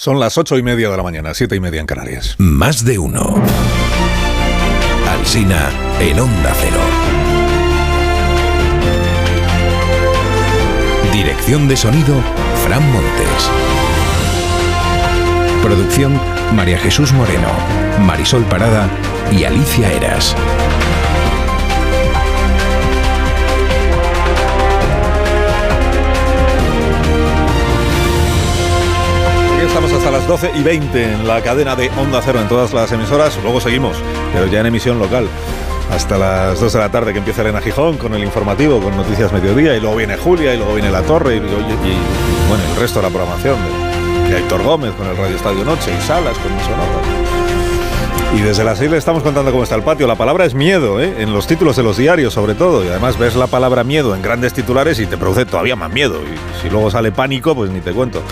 Son las ocho y media de la mañana, siete y media en Canarias. Más de uno. Alsina en Onda Cero. Dirección de sonido, Fran Montes. Producción, María Jesús Moreno, Marisol Parada y Alicia Eras. Hasta las 12 y 20 en la cadena de Onda Cero en todas las emisoras. Luego seguimos, pero ya en emisión local. Hasta las 2 de la tarde que empieza Elena Gijón con el informativo, con Noticias Mediodía, y luego viene Julia, y luego viene La Torre, y, bueno, el resto de la programación de, de Héctor Gómez con el Radio Estadio Noche y Salas con Sonotas. Y desde las 6 le estamos contando cómo está el patio. La palabra es miedo, ¿eh? en los títulos de los diarios sobre todo. Y además ves la palabra miedo en grandes titulares y te produce todavía más miedo. Y si luego sale pánico, pues ni te cuento.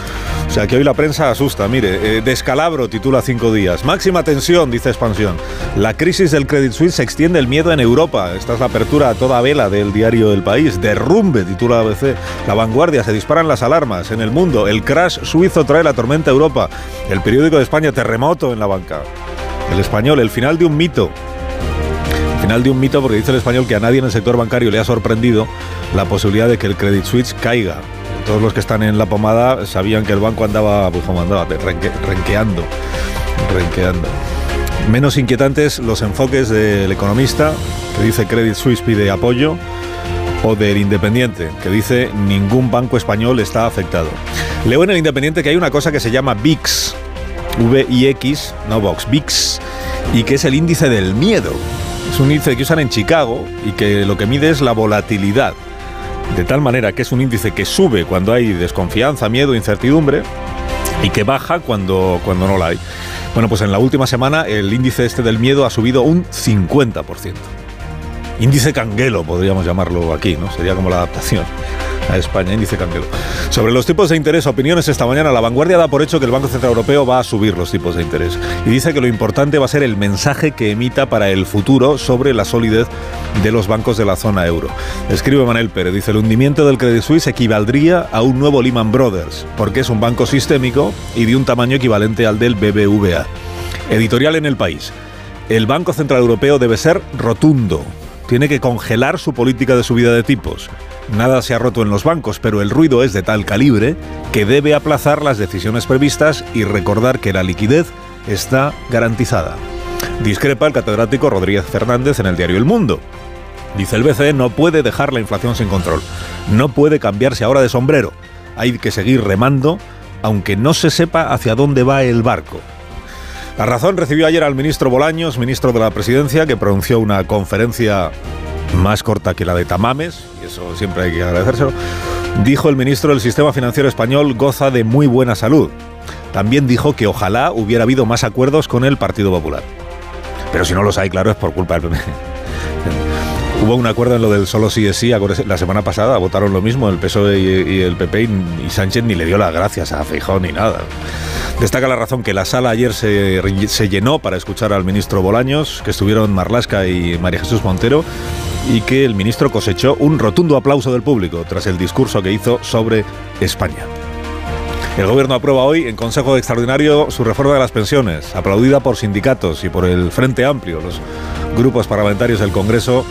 O sea que hoy la prensa asusta. Mire, eh, descalabro titula cinco días. Máxima tensión, dice Expansión. La crisis del Credit Suisse extiende el miedo en Europa. Esta es la apertura a toda vela del diario El País. Derrumbe, titula ABC. La vanguardia, se disparan las alarmas en el mundo. El crash suizo trae la tormenta a Europa. El periódico de España, terremoto en la banca. El español, el final de un mito. El final de un mito porque dice el español que a nadie en el sector bancario le ha sorprendido la posibilidad de que el Credit Suisse caiga. Todos los que están en la pomada sabían que el banco andaba, pues como andaba, renque- renqueando. Renqueando. Menos inquietantes los enfoques del economista, que dice Credit Suisse pide apoyo, o del Independiente, que dice ningún banco español está afectado. Leo en el Independiente que hay una cosa que se llama VIX, V-I-X, no Vox, VIX, y que es el índice del miedo. Es un índice que usan en Chicago y que lo que mide es la volatilidad. De tal manera que es un índice que sube cuando hay desconfianza, miedo, incertidumbre y que baja cuando, cuando no la hay. Bueno, pues en la última semana el índice este del miedo ha subido un 50%. Índice Canguelo, podríamos llamarlo aquí, ¿no? Sería como la adaptación a España, índice Canguelo. Sobre los tipos de interés, opiniones esta mañana, la vanguardia da por hecho que el Banco Central Europeo va a subir los tipos de interés. Y dice que lo importante va a ser el mensaje que emita para el futuro sobre la solidez de los bancos de la zona euro. Escribe Manel Pérez, dice, el hundimiento del Credit Suisse equivaldría a un nuevo Lehman Brothers, porque es un banco sistémico y de un tamaño equivalente al del BBVA. Editorial en el país. El Banco Central Europeo debe ser rotundo. Tiene que congelar su política de subida de tipos. Nada se ha roto en los bancos, pero el ruido es de tal calibre que debe aplazar las decisiones previstas y recordar que la liquidez está garantizada. Discrepa el catedrático Rodríguez Fernández en el diario El Mundo. Dice el BCE no puede dejar la inflación sin control. No puede cambiarse ahora de sombrero. Hay que seguir remando, aunque no se sepa hacia dónde va el barco. La razón recibió ayer al ministro Bolaños, ministro de la Presidencia, que pronunció una conferencia más corta que la de Tamames, y eso siempre hay que agradecérselo. Dijo el ministro, el sistema financiero español goza de muy buena salud. También dijo que ojalá hubiera habido más acuerdos con el Partido Popular. Pero si no los hay, claro, es por culpa del PP. Hubo un acuerdo en lo del solo sí es sí, la semana pasada votaron lo mismo el PSOE y, el PP y, y Sánchez ni le dio las gracias a Feijón ni nada. Destaca la razón que la sala ayer se, se llenó para escuchar al ministro Bolaños, que estuvieron Marlasca y María Jesús Montero, y que el ministro cosechó un rotundo aplauso del público tras el discurso que hizo sobre España. El gobierno aprueba hoy en Consejo Extraordinario su reforma de las pensiones, aplaudida por sindicatos y por el Frente Amplio, los grupos parlamentarios del Congreso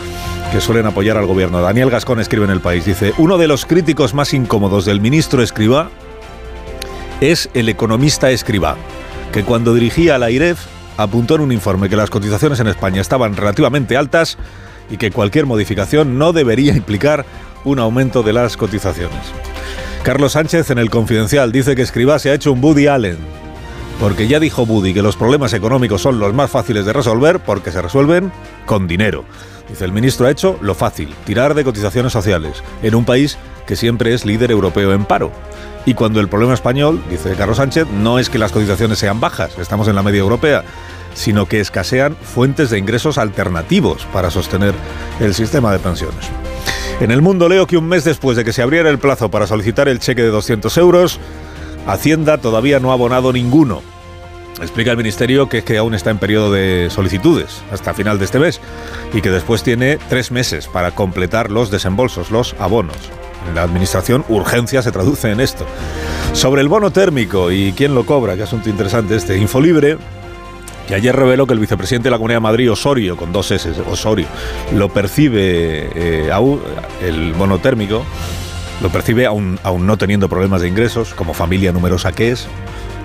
que suelen apoyar al gobierno. Daniel Gascón escribe en El País, dice, uno de los críticos más incómodos del ministro Escribá es el economista Escribá, que cuando dirigía la IREF apuntó en un informe que las cotizaciones en España estaban relativamente altas y que cualquier modificación no debería implicar un aumento de las cotizaciones. Carlos Sánchez en el Confidencial dice que Escribá se ha hecho un Woody Allen, porque ya dijo Woody que los problemas económicos son los más fáciles de resolver porque se resuelven con dinero. Dice, el ministro ha hecho lo fácil, tirar de cotizaciones sociales, en un país que siempre es líder europeo en paro. Y cuando el problema español, dice Carlos Sánchez, no es que las cotizaciones sean bajas, estamos en la media europea, sino que escasean fuentes de ingresos alternativos para sostener el sistema de pensiones. En el mundo leo que un mes después de que se abriera el plazo para solicitar el cheque de 200 euros, Hacienda todavía no ha abonado ninguno. Explica el Ministerio que es que aún está en periodo de solicitudes hasta final de este mes y que después tiene tres meses para completar los desembolsos, los abonos. En la administración, urgencia se traduce en esto. Sobre el bono térmico y quién lo cobra, qué asunto interesante este, Infolibre que ayer reveló que el vicepresidente de la Comunidad de Madrid, Osorio, con dos S, Osorio, lo percibe eh, aún, el bono térmico, lo percibe aún, aún no teniendo problemas de ingresos, como familia numerosa que es,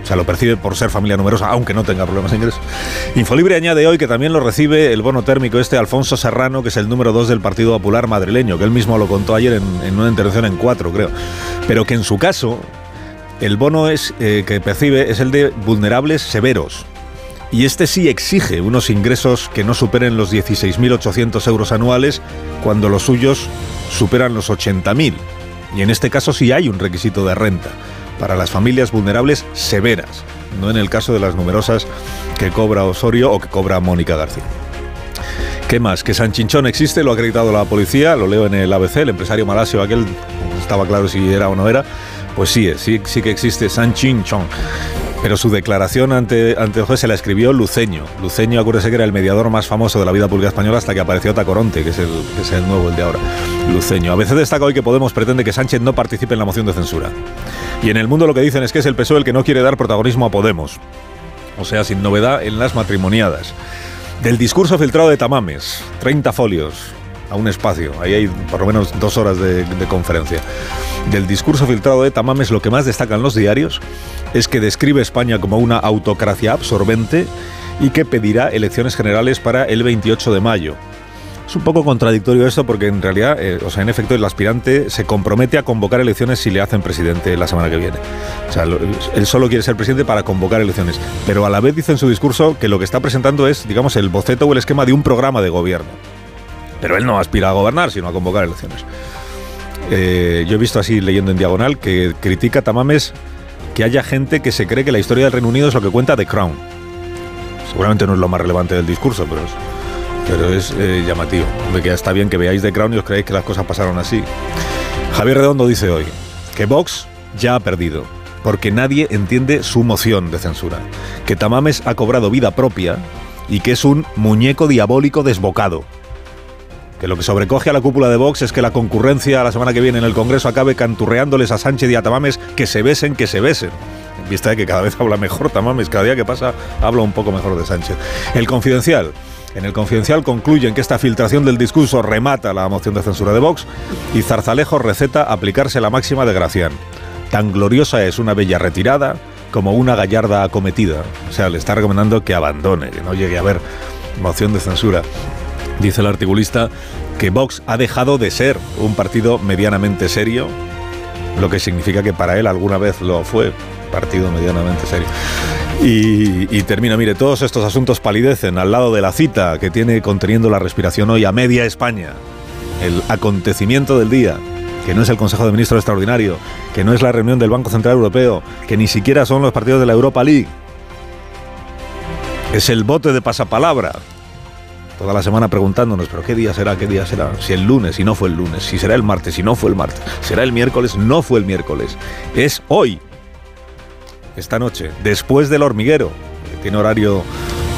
o sea, lo percibe por ser familia numerosa, aunque no tenga problemas de ingresos. Infolibre añade hoy que también lo recibe el bono térmico este Alfonso Serrano, que es el número dos del Partido Popular madrileño, que él mismo lo contó ayer en, una intervención en cuatro, creo. Pero que en su caso, el bono es, eh, que percibe es el de vulnerables severos. Y este sí exige unos ingresos que no superen los 16.800 euros anuales cuando los suyos superan los 80.000. Y en este caso sí hay un requisito de renta para las familias vulnerables severas, no en el caso de las numerosas que cobra Osorio o que cobra Mónica García. ¿Qué más? Que San Chinchón existe, lo ha acreditado la policía, lo leo en el ABC, el empresario malasio aquel, estaba claro si era o no era, pues sí, sí, sí que existe San Chinchón. Pero su declaración ante, ante el juez se la escribió Luceño. Luceño, acuérdese que era el mediador más famoso de la vida pública española hasta que apareció Tacoronte, que es el, que es el nuevo, el de ahora. Luceño. A veces destaca hoy que Podemos pretende que Sánchez no participe en la moción de censura. Y en el mundo lo que dicen es que es el PSOE el que no quiere dar protagonismo a Podemos. O sea, sin novedad en las matrimoniadas. Del discurso filtrado de Tamames, 30 folios, a un espacio. Ahí hay por lo menos dos horas de, de, conferencia. Del discurso filtrado de Tamames, lo que más destacan los diarios es que describe España como una autocracia absorbente y que pedirá elecciones generales para el 28 de mayo. Es un poco contradictorio esto porque en realidad, eh, o sea, en efecto, el aspirante se compromete a convocar elecciones si le hacen presidente la semana que viene. O sea, él solo quiere ser presidente para convocar elecciones. Pero a la vez dice en su discurso que lo que está presentando es, digamos, el boceto o el esquema de un programa de gobierno. Pero él no aspira a gobernar, sino a convocar elecciones. Eh, yo he visto así leyendo en diagonal que critica Tamames que haya gente que se cree que la historia del Reino Unido es lo que cuenta The Crown. Seguramente no es lo más relevante del discurso, pero es, pero es eh, llamativo. Me queda está bien que veáis The Crown y os creéis que las cosas pasaron así. Javier Redondo dice hoy que Vox ya ha perdido, porque nadie entiende su moción de censura, que Tamames ha cobrado vida propia y que es un muñeco diabólico desbocado que lo que sobrecoge a la cúpula de Vox es que la concurrencia la semana que viene en el Congreso acabe canturreándoles a Sánchez y a Tamames que se besen, que se besen. En vista de que cada vez habla mejor Tamames, cada día que pasa habla un poco mejor de Sánchez. El Confidencial. En el Confidencial concluyen que esta filtración del discurso remata la moción de censura de Vox y Zarzalejo receta aplicarse la máxima de Gracián. Tan gloriosa es una bella retirada como una gallarda acometida. O sea, le está recomendando que abandone, que no llegue a haber moción de censura. Dice el articulista que Vox ha dejado de ser un partido medianamente serio, lo que significa que para él alguna vez lo fue, partido medianamente serio. Y, termina, mire, todos estos asuntos palidecen al lado de la cita que tiene conteniendo la respiración hoy a media España. El acontecimiento del día, que no es el Consejo de Ministros Extraordinario, que no es la reunión del Banco Central Europeo, que ni siquiera son los partidos de la Europa League. Es el bote de pasapalabra toda la semana preguntándonos, pero ¿qué día será? ¿Qué día será? Si el lunes, si no fue el lunes, si será el martes, si no fue el martes, será el miércoles, no fue el miércoles. Es hoy, esta noche, después del hormiguero, tiene horario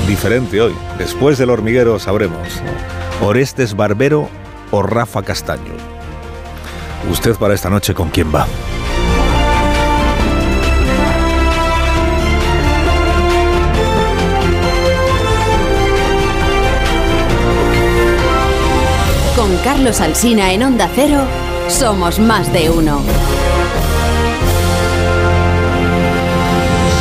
diferente hoy. Después del hormiguero sabremos, Orestes Barbero o Rafa Castaño. Usted para esta noche con quién va. Con Carlos Alsina en Onda Cero, somos más de uno.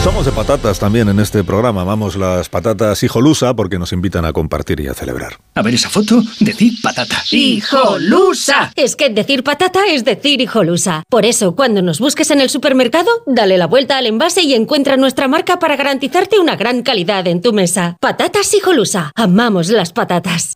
Somos de patatas también en este programa. Amamos las patatas hijolusa porque nos invitan a compartir y a celebrar. A ver esa foto, decir patata. ¡Hijolusa! Es que decir patata es decir hijolusa. Por eso, cuando nos busques en el supermercado, dale la vuelta al envase y encuentra nuestra marca para garantizarte una gran calidad en tu mesa. Patatas hijolusa. Amamos las patatas.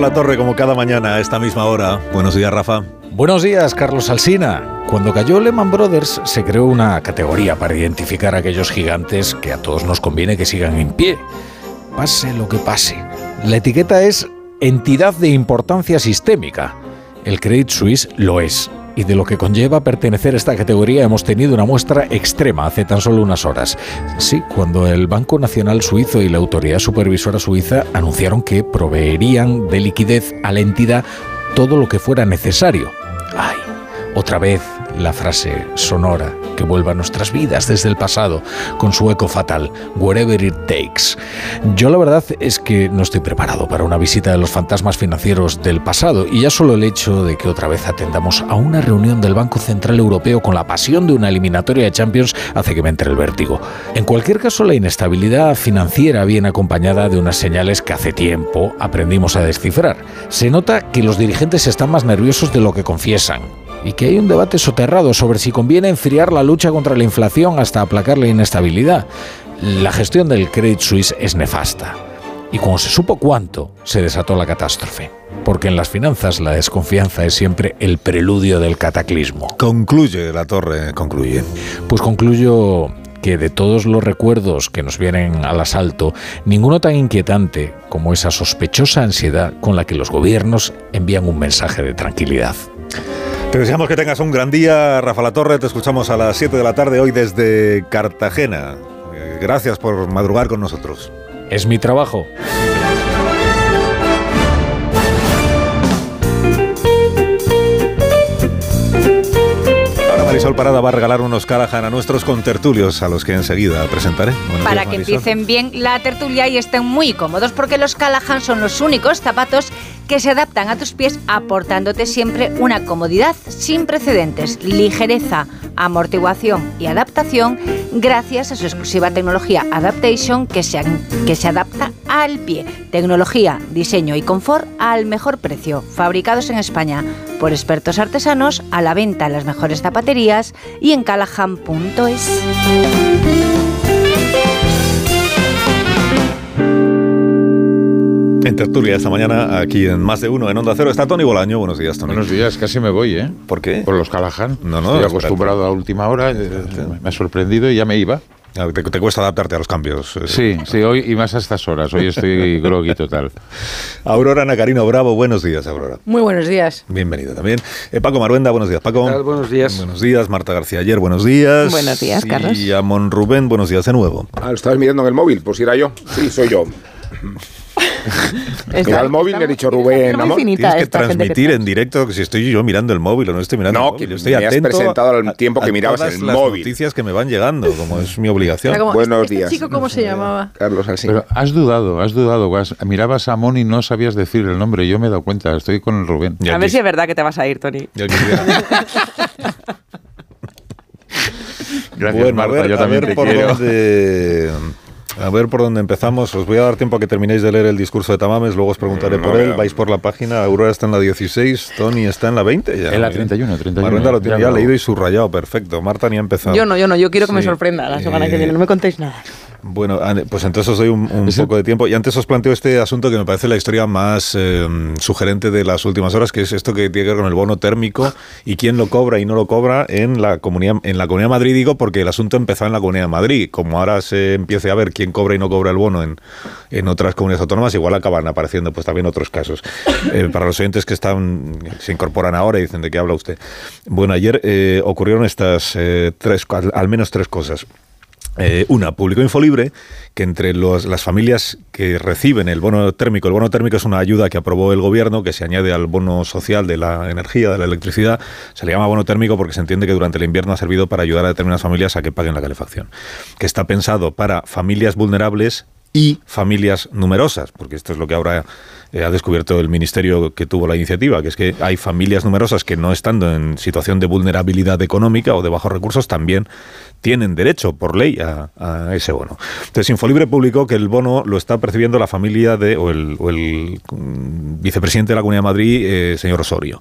La Torre como cada mañana a esta misma hora. Buenos días, Rafa. Buenos días, Carlos Alsina. Cuando cayó Lehman Brothers se creó una categoría para identificar aquellos gigantes que a todos nos conviene que sigan en pie. Pase lo que pase. La etiqueta es entidad de importancia sistémica El Credit Suisse lo es y de lo que conlleva pertenecer a esta categoría hemos tenido una muestra extrema hace tan solo unas horas. Sí, cuando el Banco Nacional Suizo y la Autoridad Supervisora Suiza anunciaron que proveerían de liquidez a la entidad todo lo que fuera necesario. ¡Ay! Otra vez la frase sonora que vuelva a nuestras vidas desde el pasado con su eco fatal, wherever it takes. Yo la verdad es que no estoy preparado para una visita de los fantasmas financieros del pasado y ya solo el hecho de que otra vez atendamos a una reunión del Banco Central Europeo con la pasión de una eliminatoria de Champions hace que me entre el vértigo. En cualquier caso, la inestabilidad financiera viene acompañada de unas señales que hace tiempo aprendimos a descifrar. Se nota que los dirigentes están más nerviosos de lo que confiesan y que hay un debate soterrado sobre si conviene enfriar la lucha contra la inflación hasta aplacar la inestabilidad. La gestión del Credit Suisse es nefasta. Y cuando se supo cuánto, se desató la catástrofe. Porque en las finanzas la desconfianza es siempre el preludio del cataclismo. Concluye la torre, concluye. Pues concluyo que de todos los recuerdos que nos vienen al asalto, ninguno tan inquietante como esa sospechosa ansiedad con la que los gobiernos envían un mensaje de tranquilidad. Te deseamos que tengas un gran día, Rafa La Torre. Te escuchamos a las 7 de la tarde hoy desde Cartagena. Eh, Gracias por madrugar con nosotros. Es mi trabajo. Ahora Marisol Parada va a regalar unos Callahan a nuestros contertulios, a los que enseguida presentaré. Buenos Para días, que empiecen bien la tertulia y estén muy cómodos, porque los Callahan son los únicos zapatos que se adaptan a tus pies, aportándote siempre una comodidad sin precedentes, ligereza, amortiguación y adaptación, gracias a su exclusiva tecnología Adaptation que se, que se adapta al pie. Tecnología, diseño y confort al mejor precio, fabricados en España por expertos artesanos, a la venta en las mejores zapaterías y en callahan.es. En tertulia esta mañana, aquí en Más de Uno, en Onda Cero, está Tony Bolaño. Buenos días, Tony. Buenos días, casi me voy, ¿eh? ¿Por qué? Por los Callahan. No, no, Estoy espérate. acostumbrado a última hora, eh, me ha sorprendido y ya me iba. Ah, Te, te cuesta adaptarte a los cambios. eh. Sí, sí, hoy y más a estas horas. Hoy estoy groggy total. Aurora Nacarino Bravo, buenos días, Aurora. Muy buenos días. Bienvenido también. Eh, Paco Maruenda, buenos días, Paco. ¿Qué tal? Buenos días. Buenos días, Marta García Ayer, buenos días. Buenos días, Carlos. Y Amon Rubén, buenos días de nuevo. Ah, lo estabas mirando en el móvil, pues era yo. Sí, soy yo. Mira el móvil, le he dicho Rubén, Tienes que transmitir que en directo que si estoy yo mirando el móvil o no estoy mirando No, el móvil. que Yo estoy me has atento presentado al a- tiempo que a mirabas todas el las móvil. noticias que me van llegando, como es mi obligación. Como, Buenos ¿este días. chico cómo se llamaba? Carlos Alsina. Pero has dudado, has dudado. has- mirabas a Mon y no sabías decir el nombre. Yo me he dado cuenta, estoy con el Rubén. Ya A ver quis- si es verdad que te vas a ir, Tony. Gracias, bueno, Marta, a ver, yo a también ver te por quiero. dónde... A ver por dónde empezamos. Os voy a dar tiempo a que terminéis de leer el discurso de Tamames, luego os preguntaré No, por no, él. Vais por la página, Aurora está en la 16, Tony está en la 20. Ya, En la Muy bien. 31, 31. Maruenda lo tiene Ya ya leído y subrayado, perfecto. Marta ni ha empezado. Yo no, yo no, yo quiero que me sorprenda la semana Eh, que viene, no me contéis nada. Bueno, pues entonces os doy un, poco de tiempo. Y antes os planteo este asunto que me parece la historia más eh, sugerente de las últimas horas, que es esto que tiene que ver con el bono térmico y quién lo cobra y no lo cobra en la comunidad en la comunidad de Madrid, digo, porque el asunto empezó en la comunidad de Madrid. Como ahora se empiece a ver quién cobra y no cobra el bono en, en otras comunidades autónomas, igual acaban apareciendo pues también otros casos. Eh, para los oyentes que están se incorporan ahora y dicen de qué habla usted. Bueno, ayer eh, ocurrieron estas eh, tres, al, al menos tres cosas. Eh, una, publicó Infolibre que entre las familias que reciben el bono térmico, el bono térmico es una ayuda que aprobó el gobierno que se añade al bono social de la energía, de la electricidad. Se le llama bono térmico porque se entiende que durante el invierno ha servido para ayudar a determinadas familias a que paguen la calefacción. Que está pensado para familias vulnerables y familias numerosas, porque esto es lo que ahora eh, ha descubierto el ministerio que tuvo la iniciativa, que es que hay familias numerosas que no estando en situación de vulnerabilidad económica o de bajos recursos también tienen derecho por ley a, ese bono. Entonces, Infolibre publicó que el bono lo está percibiendo la familia de, o el, o el, mm, vicepresidente de la Comunidad de Madrid, eh, señor Osorio,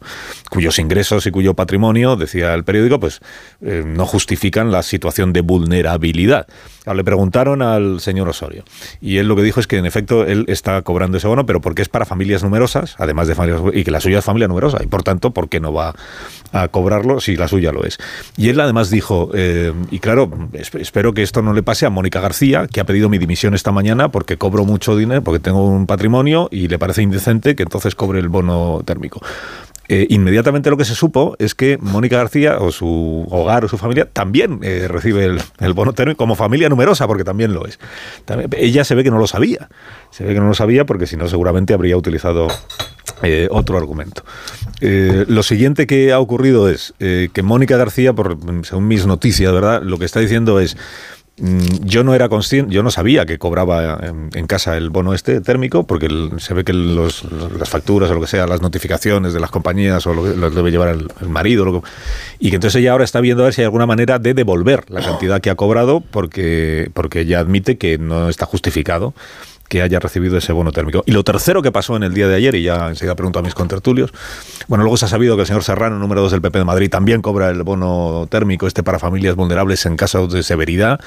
cuyos ingresos y cuyo patrimonio, decía el periódico, pues eh, no justifican la situación de vulnerabilidad. Le preguntaron al señor Osorio y él lo que dijo es que en efecto él está cobrando ese bono, pero porque es para familias numerosas, además de familias y que la suya es familia numerosa y por tanto, ¿por qué no va a cobrarlo si la suya lo es? Y él además dijo, eh, y claro, es- espero que esto no le pase a Mónica García, que ha pedido mi dimisión esta mañana porque cobro mucho dinero, porque tengo un patrimonio y le parece indecente que entonces cobre el bono térmico. Eh, inmediatamente lo que se supo es que Mónica García o su hogar o su familia también eh, recibe el, el bono como familia numerosa, porque también lo es. Ella se ve que no lo sabía. Se ve que no lo sabía porque si no seguramente habría utilizado eh, otro argumento. Lo siguiente que ha ocurrido es que Mónica García, por, según mis noticias, ¿verdad? Lo que está diciendo es yo no era consciente, yo no sabía que cobraba en, en casa el bono este térmico, porque el- se ve que los- las facturas o lo que sea, las notificaciones de las compañías o lo que debe llevar el, el marido, lo que- y que entonces ella ahora está viendo a ver si hay alguna manera de devolver la cantidad que ha cobrado, porque, porque ella admite que no está justificado que haya recibido ese bono térmico. Y lo tercero que pasó en el día de ayer, y ya enseguida pregunto a mis contertulios, bueno, luego se ha sabido que el señor Serrano, número 2 del PP de Madrid, también cobra el bono térmico este para familias vulnerables en caso de severidad.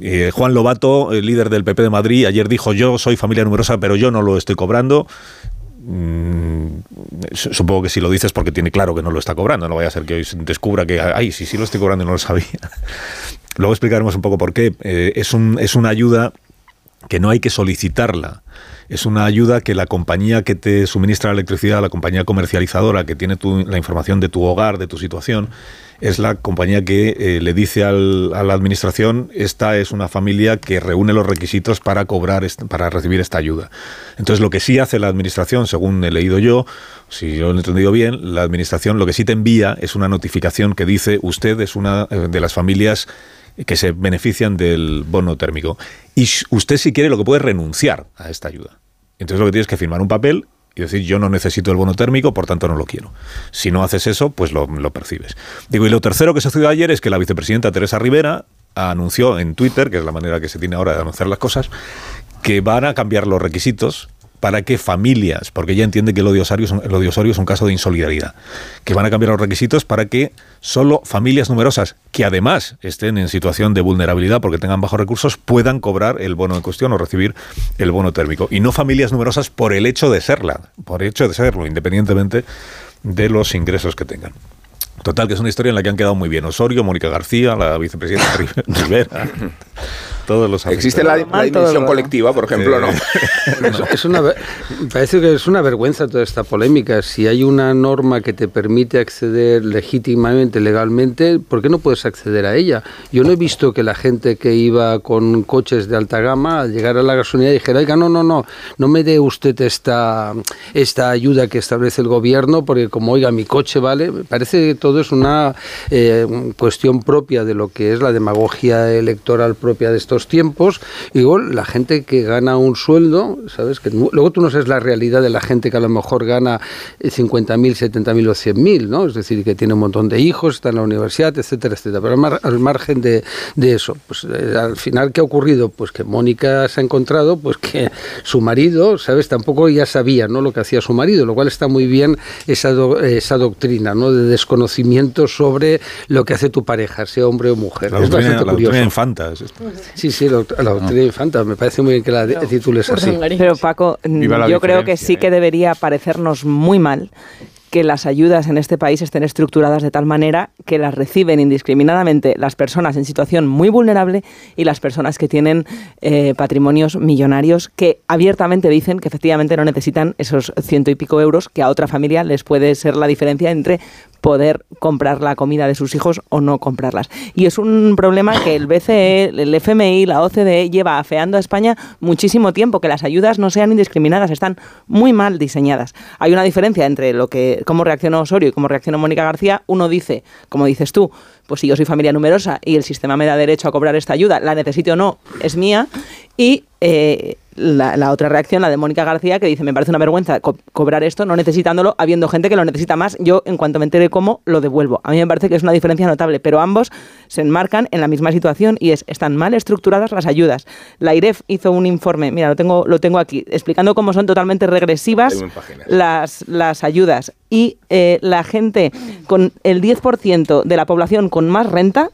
Eh, Juan Lobato, el líder del PP de Madrid, ayer dijo, yo soy familia numerosa, pero yo no lo estoy cobrando. Mm, su- Supongo que si lo dices porque tiene claro que no lo está cobrando, no vaya a ser que hoy descubra que, ay, sí, sí lo estoy cobrando y no lo sabía. Luego explicaremos un poco por qué. Eh, es, un, es una ayuda que no hay que solicitarla. Es una ayuda que la compañía que te suministra la electricidad, la compañía comercializadora que tiene tu- la información de tu hogar, de tu situación, es la compañía que eh, le dice al- a la administración esta es una familia que reúne los requisitos para cobrar para recibir esta ayuda. Entonces lo que sí hace la administración, según he leído yo, si yo lo he entendido bien, la administración lo que sí te envía es una notificación que dice usted es una eh, de las familias que se benefician del bono térmico. Y usted si quiere lo que puede es renunciar a esta ayuda. Entonces lo que tienes que firmar un papel y decir yo no necesito el bono térmico, por tanto no lo quiero. Si no haces eso, pues lo, lo percibes. Digo, y lo tercero que sucedió ayer es que la vicepresidenta Teresa Rivera anunció en Twitter, que es la manera que se tiene ahora de anunciar las cosas, que van a cambiar los requisitos para que familias, porque ella entiende que el odiosario, es un, el odiosario es un caso de insolidaridad, que van a cambiar los requisitos para que solo familias numerosas, que además estén en situación de vulnerabilidad porque tengan bajos recursos, puedan cobrar el bono en cuestión o recibir el bono térmico. Y no familias numerosas por el hecho de serla, por el hecho de serlo, independientemente de los ingresos que tengan. Total, que es una historia en la que han quedado muy bien Osorio, Mónica García, la vicepresidenta Rivera, todos los Existe la, la dimensión colectiva, por ejemplo, ¿no? Es, es una, parece que es una vergüenza toda esta polémica. Si hay una norma que te permite acceder legítimamente, legalmente, ¿por qué no puedes acceder a ella? Yo no he visto que la gente que iba con coches de alta gama al llegar a la gasolinera dijera, oiga, no, no, no, no me dé usted esta, esta ayuda que establece el gobierno, porque como, oiga, mi coche vale, me parece que todo es una eh, cuestión propia de lo que es la demagogia electoral propia de estos tiempos. Y luego la gente que gana un sueldo, ¿sabes? Que luego tú no sabes la realidad de la gente que a lo mejor gana eh, 50.000, 70.000 o 100.000, ¿no? Es decir, que tiene un montón de hijos, está en la universidad, etcétera, etcétera. Pero al, mar- al margen de, de eso, pues eh, al final, ¿qué ha ocurrido? Pues que Mónica se ha encontrado, pues que su marido, ¿sabes? Tampoco ya sabía, ¿no? Lo que hacía su marido, lo cual está muy bien esa, do- esa doctrina, ¿no? De desconocimiento sobre lo que hace tu pareja, sea hombre o mujer. La es doctrina, bastante la curioso. doctrina infanta. es esto. Sí, sí, la, la doctrina infanta. Me parece muy bien que la de- titules así. Pero Paco, yo creo que sí que debería parecernos muy mal que las ayudas en este país estén estructuradas de tal manera que las reciben indiscriminadamente las personas en situación muy vulnerable y las personas que tienen eh, patrimonios millonarios que abiertamente dicen que efectivamente no necesitan esos ciento y pico euros que a otra familia les puede ser la diferencia entre poder comprar la comida de sus hijos o no comprarlas. Y es un problema que el BCE, el FMI, la OCDE lleva afeando a España muchísimo tiempo, que las ayudas no sean indiscriminadas, están muy mal diseñadas. Hay una diferencia entre lo que cómo reaccionó Osorio y cómo reaccionó Mónica García. Uno dice, como dices tú, pues si yo soy familia numerosa y el sistema me da derecho a cobrar esta ayuda, la necesito o no, es mía. Y eh, la, la otra reacción, la de Mónica García, que dice, me parece una vergüenza co- cobrar esto no necesitándolo, habiendo gente que lo necesita más. Yo, en cuanto me entere cómo, lo devuelvo. A mí me parece que es una diferencia notable, pero ambos se enmarcan en la misma situación y es, están mal estructuradas las ayudas. La IREF hizo un informe, mira, lo tengo, lo tengo aquí, explicando cómo son totalmente regresivas las, las ayudas. Y eh, la gente con el 10% de la población con más renta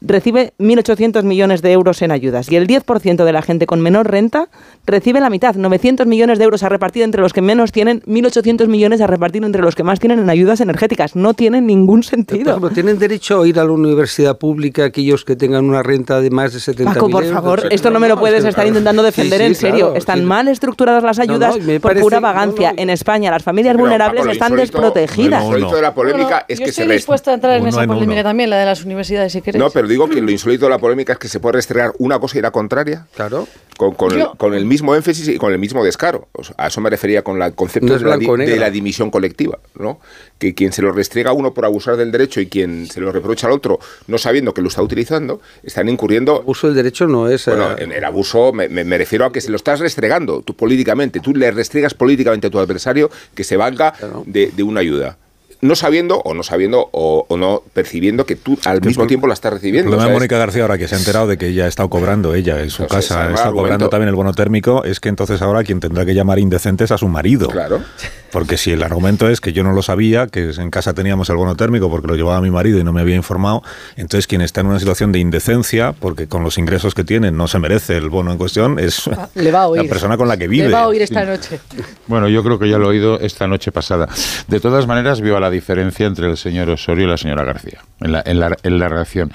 recibe 1.800 millones de euros en ayudas y el 10% de la gente con menor renta recibe la mitad, 900 millones de euros a repartir entre los que menos tienen, 1.800 millones a repartir entre los que más tienen en ayudas energéticas. No tiene ningún Por sentido. ejemplo, ¿tienen derecho a ir a la universidad pública aquellos que tengan una renta de más de 70 Paco, por favor, esto no me lo puedes estar intentando defender en serio. Están mal estructuradas las ayudas no, me por parece- pura vagancia. En España las familias Pero, vulnerables Paco, están desprotegidas. De la polémica es yo que estoy se dispuesta a entrar en esa polémica también, la de las universidades, si queréis. No, pero digo que lo insólito de la polémica es que se puede restregar una cosa y la contraria. Claro. Con, con Yo- el, con el mismo énfasis y con el mismo descaro. O sea, a eso me refería con el concepto No de, la, de la dimisión colectiva. ¿no? Que quien se lo restriega a uno por abusar del derecho y quien se lo reprocha al otro no sabiendo que lo está utilizando, están incurriendo. Uso del derecho no es. Bueno, eh, en el abuso me, me- me refiero a que se lo estás restregando tú políticamente. Tú le restregas políticamente a tu adversario que se valga de, de una ayuda. No sabiendo o no sabiendo o, o no percibiendo que tú al mismo tiempo la estás El recibiendo. problema de. Mónica García, ahora que se ha enterado de que ella ha estado cobrando, ella en su casa, el está argumento. cobrando también el bono térmico, es que entonces ahora quien tendrá que llamar indecente es a su marido. Claro. Porque si el argumento es que yo no lo sabía, que en casa teníamos el bono térmico porque lo llevaba mi marido y no me había informado, entonces quien está en una situación de indecencia, porque con los ingresos que tiene no se merece el bono en cuestión, es Le va a oír. la persona con la que vive. Le va a oír esta noche. Bueno, yo creo que ya lo he oído esta noche pasada. De todas maneras, viva la diferencia entre el señor Osorio y la señora García en la, en la, en la reacción.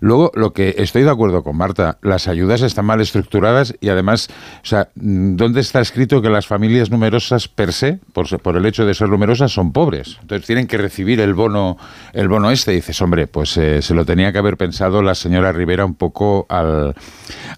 Luego, lo que estoy de acuerdo con Marta, las ayudas están mal estructuradas y además, o sea, ¿dónde está escrito que las familias numerosas per se, por, por el hecho de ser numerosas, son pobres? Entonces tienen que recibir el bono, el bono este. Y dices, hombre, pues eh, se lo tenía que haber pensado la señora Rivera un poco al,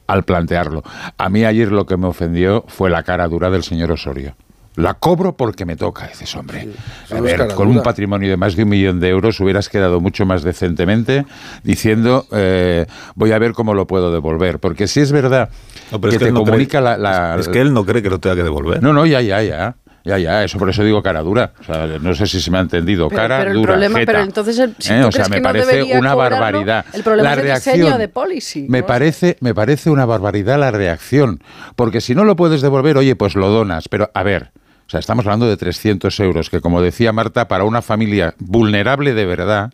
al plantearlo. A mí ayer lo que me ofendió fue la cara dura del señor Osorio. La cobro porque me toca, dices, hombre. A ver, con un patrimonio de más de un millón de euros hubieras quedado mucho más decentemente diciendo, eh, voy a ver cómo lo puedo devolver. Porque si es verdad No, que es que te no comunica cree- la, la- Es que él no cree que lo tenga que devolver. No, no, ya, ya, ya. Ya, ya, eso por eso digo cara dura. O sea, no sé si se me ha entendido. Pero- cara pero el dura. problema- jeta. pero entonces el- si ¿Eh? O sea, me no parece una cobrarlo, barbaridad. el problema la es de reacción, diseño de policy, Me ¿no? parece, me parece una barbaridad la reacción. Porque si no lo puedes devolver, oye, pues lo donas. Pero a ver. O sea, estamos hablando de 300 euros, que como decía Marta, para una familia vulnerable de verdad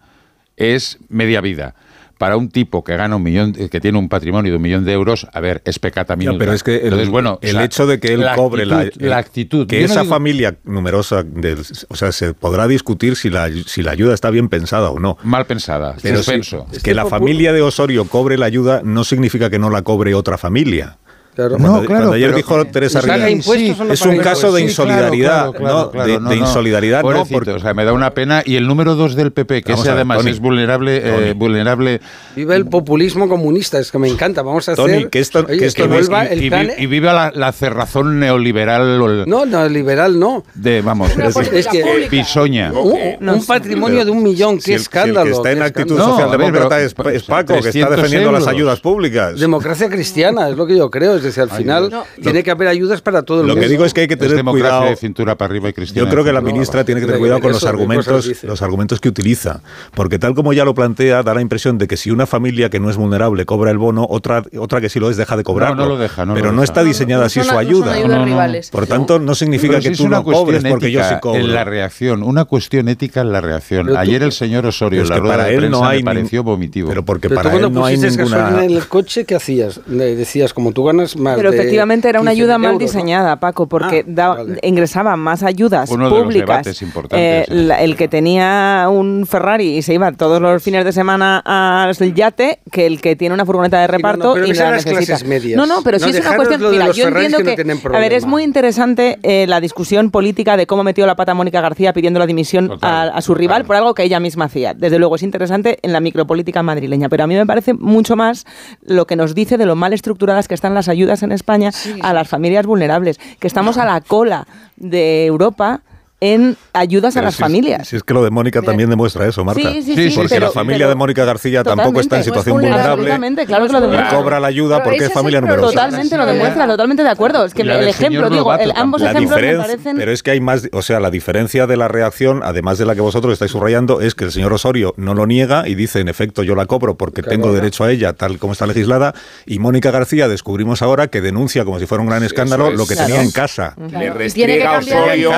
es media vida. Para un tipo que gana un millón, eh, que tiene un patrimonio de un millón de euros, a ver, es pecata pero es que el, Entonces, bueno, el o sea, hecho de que él cobre la, actitud, la el- actitud. que Yo no esa digo- familia numerosa, del- o sea, se podrá discutir si la, si la ayuda está bien pensada o no. Mal pensada, Pero suspenso. que la familia de Osorio cobre la ayuda no significa que no la cobre otra familia. Claro. Cuando, No, claro, cuando ayer pero- dijo Teresa Si paga Rivera, no es un caso de Sí, claro, insolidaridad, claro, claro, ¿no? claro, de, no, de no. insolidaridad, no, porque o sea, me da una pena. Y el número dos del PP, que ese además Tony. es vulnerable, eh, Tony. vulnerable Vive el populismo comunista, es que me encanta. Vamos a hacer. Tony, que esto- Oye, que esto que vuelva y, el y plan- y viva la, la cerrazón neoliberal o el- No, no, liberal no. de, vamos, es, es que- pisoña. Un, un patrimonio de un millón, si qué el- si escándalo. el que está en actitud socialdemócrata es, pero- es Paco, que está 300 defendiendo las ayudas públicas. Democracia cristiana, es lo que yo creo. Es decir, al final No. tiene que haber ayudas para todo el Lo mundo. que digo es que hay que Es tener democracia cuidado. de cintura para arriba y. Yo creo que la ministra tiene que tener ¿Qué- cuidado con los argumentos, los argumentos que utiliza, porque tal como ya lo plantea da la impresión de que si una familia que no es vulnerable cobra el bono, otra otra que sí lo es deja de cobrarlo. No, no lo deja, no pero lo no deja. está diseñada No así su ayuda. ayudas No, no, no. rivales. Por tanto, no significa que es tú una no cobres porque yo sí cobro. En la reacción, una cuestión ética en la reacción. Pero tú- Ayer el señor Osorio en la que rueda para de él prensa no hay me pareció vomitivo. Pero porque para él no hay ninguna. en el coche, ¿qué hacías? Le decías, como tú ganas más Pero de efectivamente era una 15.000 ayuda mal euros, ¿no? diseñada, Paco, porque Ah, daba- vale. ingresaba más ayudas Uno de los públicas. importantes, Eh, la- el que tenía un Ferrari y se iba todos los fines de semana al yate, que el que tiene una furgoneta de Sí, no, no, reparto pero y la necesita. medias. No, no, pero No, sí es una cuestión. Mira, yo Ferraris entiendo que que, a ver, es muy interesante eh, la discusión política de cómo metió la pata Mónica García pidiendo la dimisión Total, a, a su rival claro. por algo que ella misma hacía. Desde luego es interesante en la micropolítica madrileña, pero a mí me parece mucho más lo que nos dice de lo mal estructuradas que están las ayudas en España a las familias vulnerables, que estamos a la cola de Europa en ayudas a las si familias. Si es que lo de Mónica también demuestra eso, Marta. Sí, sí, sí, Porque pero- la familia pero- de Mónica García tampoco está en Totalmente. situación Pues vulnerable. Claro que lo Y demuestra. cobra la ayuda porque es familia numerosa. Totalmente lo demuestra, totalmente de acuerdo. Es que el ejemplo, digo, el, ambos La ejemplos me parecen... pero es que hay más, o sea, la diferencia de la reacción, además de la que vosotros estáis subrayando, es que el señor Osorio no lo niega y dice, en efecto, yo la cobro porque tengo derecho a ella, tal como está legislada, y Mónica García descubrimos ahora que denuncia como si fuera un gran escándalo es. lo que Claro. tenía en casa. Le Tiene que restriega Osorio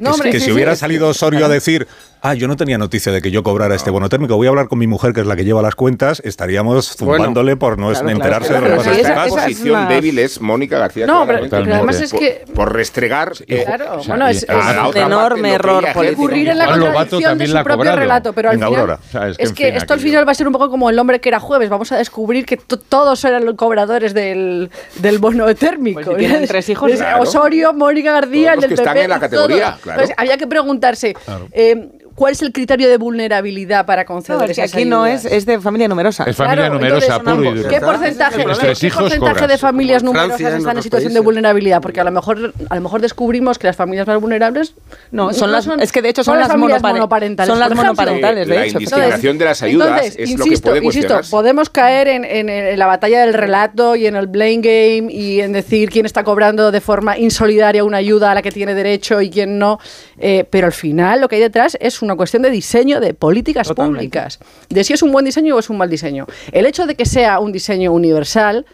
No, Es hombre, que sí, si sí, hubiera salido Osorio a decir ah, yo no tenía noticia de que yo cobrara este bono térmico, voy a hablar con mi mujer, que es la que lleva las cuentas, estaríamos zumbándole por no Claro, enterarse claro, de lo que pasa esa, esa posición débil es Mónica García. No, pero- pero además es que- Por, por restregar. eh, Claro, o sea, bueno, es- un enorme error político. Ocurrir en la contradicción de también su propio cobrado. relato, pero al Venga, final Aurora. O sea, es que, es en que fin, esto al final va a ser un poco como el hombre que era jueves. Vamos a descubrir que to- todos eran los cobradores del, del bono térmico. Pues si tienen tres hijos, claro. Osorio, Mónica García, el del que están PP, en la categoría, todos. claro. Había que preguntarse eh, cuál es el criterio de vulnerabilidad para No, conceder es que esas aquí no es, ayudas? es de familia numerosa. Es familia Claro, numerosa, entonces, puro y duro. ¿Qué porcentaje, ¿qué hijos porcentaje de familias numerosas Francia están en situación de países. vulnerabilidad? Porque a lo mejor a lo mejor descubrimos que las familias más vulnerables No, son las, es que de hecho son, las, familias monopare- monoparentales. Son las monoparentales, de La hecho. indiscriminación de las ayudas Entonces, es lo que insisto, puede insisto, podemos caer en, en- en la batalla del relato y en el blame game y en decir quién está cobrando de forma insolidaria una ayuda a la que tiene derecho y quién no, eh, pero al final lo que hay detrás es una cuestión de diseño de políticas Totalmente. públicas, de si es un buen diseño o es un mal diseño. El hecho de que sea un diseño universal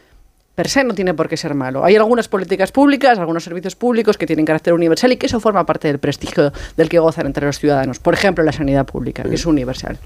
per se no tiene por qué ser malo. Hay algunas políticas públicas, algunos servicios públicos que tienen carácter universal y que eso forma parte del prestigio del que gozan entre los ciudadanos. Por ejemplo, la sanidad pública, que es universal.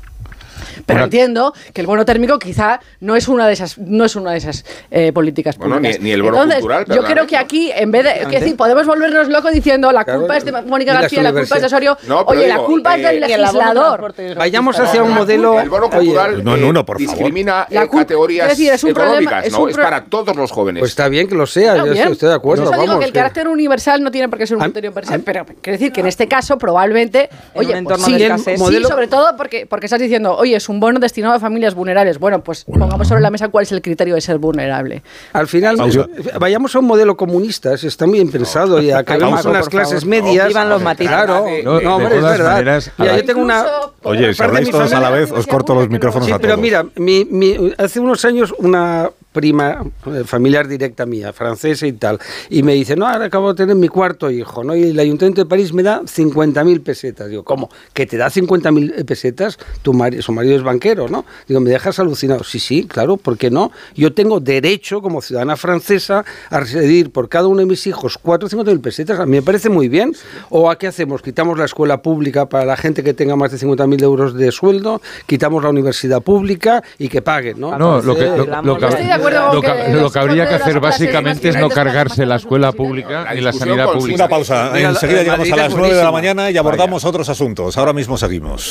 Pero Una- entiendo que el bono térmico quizá no es una de esas, no es una de esas eh, políticas Bueno, públicas. ni- ni el bono Entonces, cultural, Yo creo que aquí, en vez de, es decir, podemos volvernos locos diciendo la Claro, culpa es de Mónica García, la culpa es de Osorio. No, pero Oye, la digo, culpa es eh, del legislador. Vayamos hacia un La modelo. El bono Oye, cultural No, no, no, eh, por favor. discrimina La en cul- categorías es decir, es un económicas, problema- es ¿no? un Es para todos los jóvenes. Pues está bien que lo sea, yo bien. estoy de acuerdo. Por eso digo vamos, que el que- carácter universal no tiene por qué ser un criterio am- pero quiero decir que en este caso probablemente, En oye, pues sí, sobre todo porque, porque estás diciendo, oye, es un bono destinado a familias vulnerables. Bueno, pues pongamos sobre la mesa cuál es el criterio de ser vulnerable. Al final, Pausa. vayamos a un modelo comunista, si está muy bien pensado, y acabemos con las clases favor. medias. Vivan los matices. Claro, no, de- no, hombre, de es verdad. maneras, Mira, a- yo tengo una. Oye, si habláis todos a la vez, os corto los micrófonos Sí, a pero mira, mi, mi- hace unos años una prima eh, familiar directa mía, francesa y tal, y me dice, no, ahora acabo de tener mi cuarto hijo, ¿no? Y el Ayuntamiento de París me da 50.000 pesetas. Digo, ¿cómo? ¿Que te da 50.000 pesetas? Tu marido, su marido es banquero, ¿no? Digo, me dejas alucinado. Sí, sí, claro, ¿por qué no? Yo tengo derecho, como ciudadana francesa, a recibir por cada uno de mis hijos 4 o 50.000 pesetas. A mí me parece muy bien. ¿O a qué hacemos? ¿Quitamos la escuela pública para la gente que tenga más de 50.000 euros de sueldo? ¿Quitamos la universidad pública y que paguen, no? No, lo que, lo, lo que- Estoy de acuerdo con lo que que- los lo que habría que hacer básicamente es no cargarse la escuela La pública ni la sanidad pública. Una pausa. Enseguida llegamos a las 9 de la mañana y abordamos otros asuntos. Ahora mismo seguimos.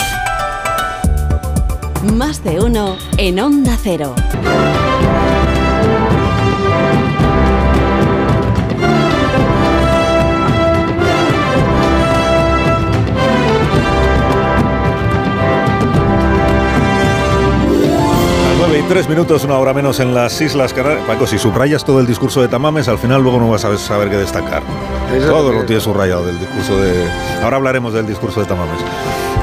Más de uno en Onda Cero. Las 9 y 3 minutos, una hora menos en las Islas Canarias. Paco, si subrayas todo el discurso de Tamames, al final luego no vas a saber- qué destacar. Eso Todo que- lo tienes subrayado del discurso de... Ahora hablaremos del discurso de Tamames.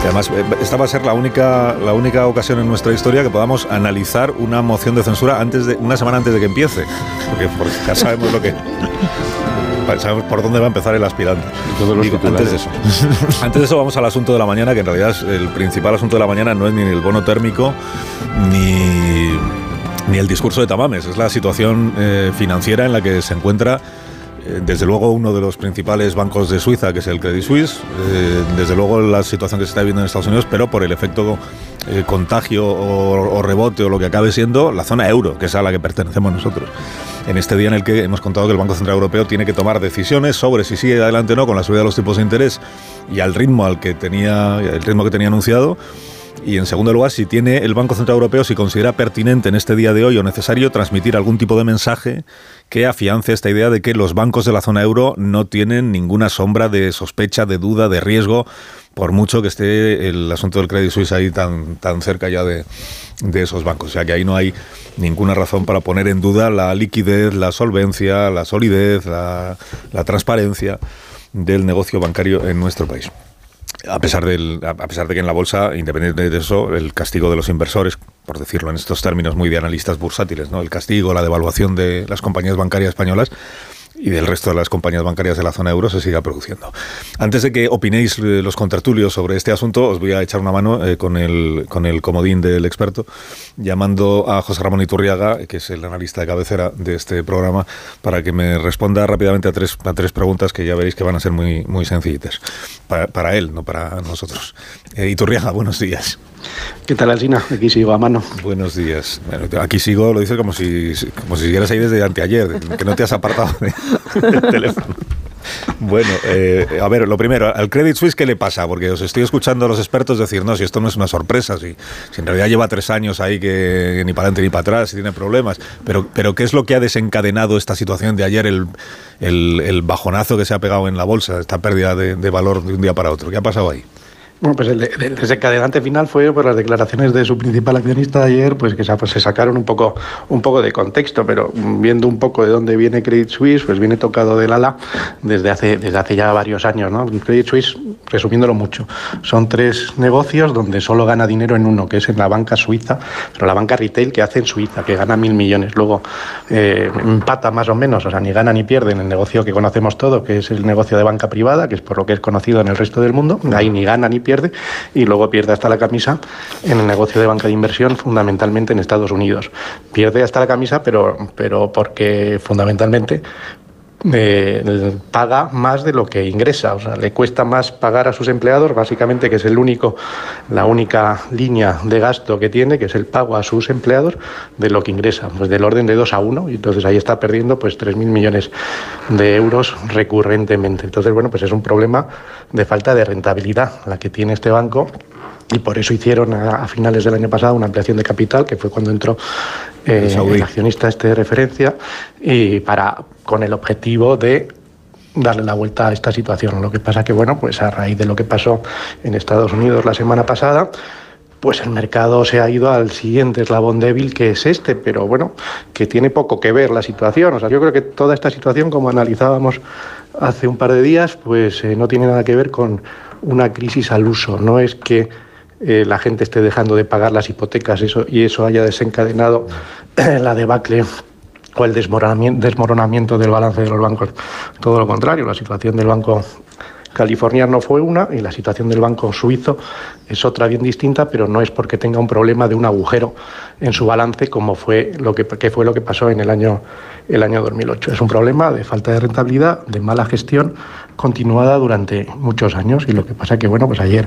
Que además, eh, esta va a ser la única, la única ocasión en nuestra historia que podamos analizar una moción de censura antes de, una semana antes de que empiece. Porque, porque ya sabemos lo que... Sabemos por dónde va a empezar el aspirante. Digo, antes de eso. Antes de eso vamos al asunto de la mañana, que en realidad es el principal asunto de la mañana no es ni el bono térmico ni, ni el discurso de Tamames, es la situación eh, financiera en la que se encuentra desde luego uno de los principales bancos de Suiza, que es el Credit Suisse, eh, desde luego la situación que se está viviendo en Estados Unidos, pero por el efecto eh, contagio o, o rebote o lo que acabe siendo la zona euro, que es a la que pertenecemos nosotros. En este día en el que hemos contado que el Banco Central Europeo tiene que tomar decisiones sobre si sigue adelante o no con la subida de los tipos de interés y al ritmo al que tenía el ritmo que tenía anunciado. Y en segundo lugar, si tiene el Banco Central Europeo, si considera pertinente en este día de hoy o necesario transmitir algún tipo de mensaje que afiance esta idea de que los bancos de la zona euro no tienen ninguna sombra de sospecha, de duda, de riesgo, por mucho que esté el asunto del Credit Suisse ahí tan, tan cerca ya de, de esos bancos. O sea que ahí no hay ninguna razón para poner en duda la liquidez, la solvencia, la solidez, la, la transparencia del negocio bancario en nuestro país. A pesar, del, a pesar de que en la bolsa, independiente de eso, el castigo de los inversores, por decirlo en estos términos muy de analistas bursátiles, ¿no? el castigo, la devaluación de las compañías bancarias españolas, y del resto de las compañías bancarias de la zona euro se siga produciendo. Antes de que opinéis eh, los contertulios sobre este asunto, os voy a echar una mano eh, con, el, con el comodín del experto, llamando a José Ramón Iturriaga, que es el analista de cabecera de este programa, para que me responda rápidamente a tres, a tres preguntas que ya veréis que van a ser muy, muy sencillitas. Para, para él, no para nosotros. Eh, Iturriaga, buenos días. ¿Qué tal, Alsina? Aquí sigo a mano. Buenos días. Bueno, aquí sigo, lo dices como si, como si siguieras ahí desde anteayer, que no te has apartado de- del teléfono. Bueno, eh, a ver, lo primero, al Credit Suisse, ¿qué le pasa? Porque os estoy escuchando a los expertos decir, no, si esto no es una sorpresa, si, si en realidad lleva tres años ahí que ni para adelante ni para atrás, y tiene problemas, pero, pero ¿qué es lo que ha desencadenado esta situación de ayer, el, el- el bajonazo que se ha pegado en la bolsa, esta pérdida de, de valor de un día para otro? ¿Qué ha pasado ahí? Bueno, pues el, el desencadenante final fue por las declaraciones de su principal accionista de ayer, pues que pues, se sacaron un poco, un poco de contexto, pero viendo un poco de dónde viene Credit Suisse, pues viene tocado del ala desde hace, desde hace ya varios años. ¿no? Credit Suisse, resumiéndolo mucho, son tres negocios donde solo gana dinero en uno, que es en la banca suiza, pero la banca retail que hace en Suiza, que gana mil millones. Luego eh, empata más o menos, o sea, ni gana ni pierde en el negocio que conocemos todo, que es el negocio de banca privada, que es por lo que es conocido en el resto del mundo. Ahí ni gana ni pierde, y luego pierde hasta la camisa en el negocio de banca de inversión, fundamentalmente en Estados Unidos. Pierde hasta la camisa, pero, pero porque fundamentalmente paga más de lo que ingresa, o sea, le cuesta más pagar a sus empleados, básicamente que es el único, la única línea de gasto que tiene, que es el pago a sus empleados, de lo que ingresa, pues del orden de 2 a 1, y entonces ahí está perdiendo pues 3.000 millones de euros recurrentemente. Entonces, bueno, pues es un problema de falta de rentabilidad la que tiene este banco y por eso hicieron a, a finales del año pasado una ampliación de capital, que fue cuando entró eh, el accionista este de referencia, y para, con el objetivo de darle la vuelta a esta situación. Lo que pasa que, bueno, pues a raíz de lo que pasó en Estados Unidos la semana pasada, pues el mercado se ha ido al siguiente eslabón débil que es este, pero bueno, que tiene poco que ver la situación. O sea, yo creo que toda esta situación, como analizábamos hace un par de días, pues eh, no tiene nada que ver con una crisis al uso. No es que eh, la gente esté dejando de pagar las hipotecas eso, y eso haya desencadenado la debacle o el desmoronamiento, desmoronamiento del balance de los bancos. Todo lo contrario, la situación del banco californiano fue una y la situación del banco suizo es otra bien distinta, pero no es porque tenga un problema de un agujero en su balance como fue lo que, que fue lo que pasó en el año el año 2008. Es un problema de falta de rentabilidad, de mala gestión continuada durante muchos años y lo que pasa que bueno, pues ayer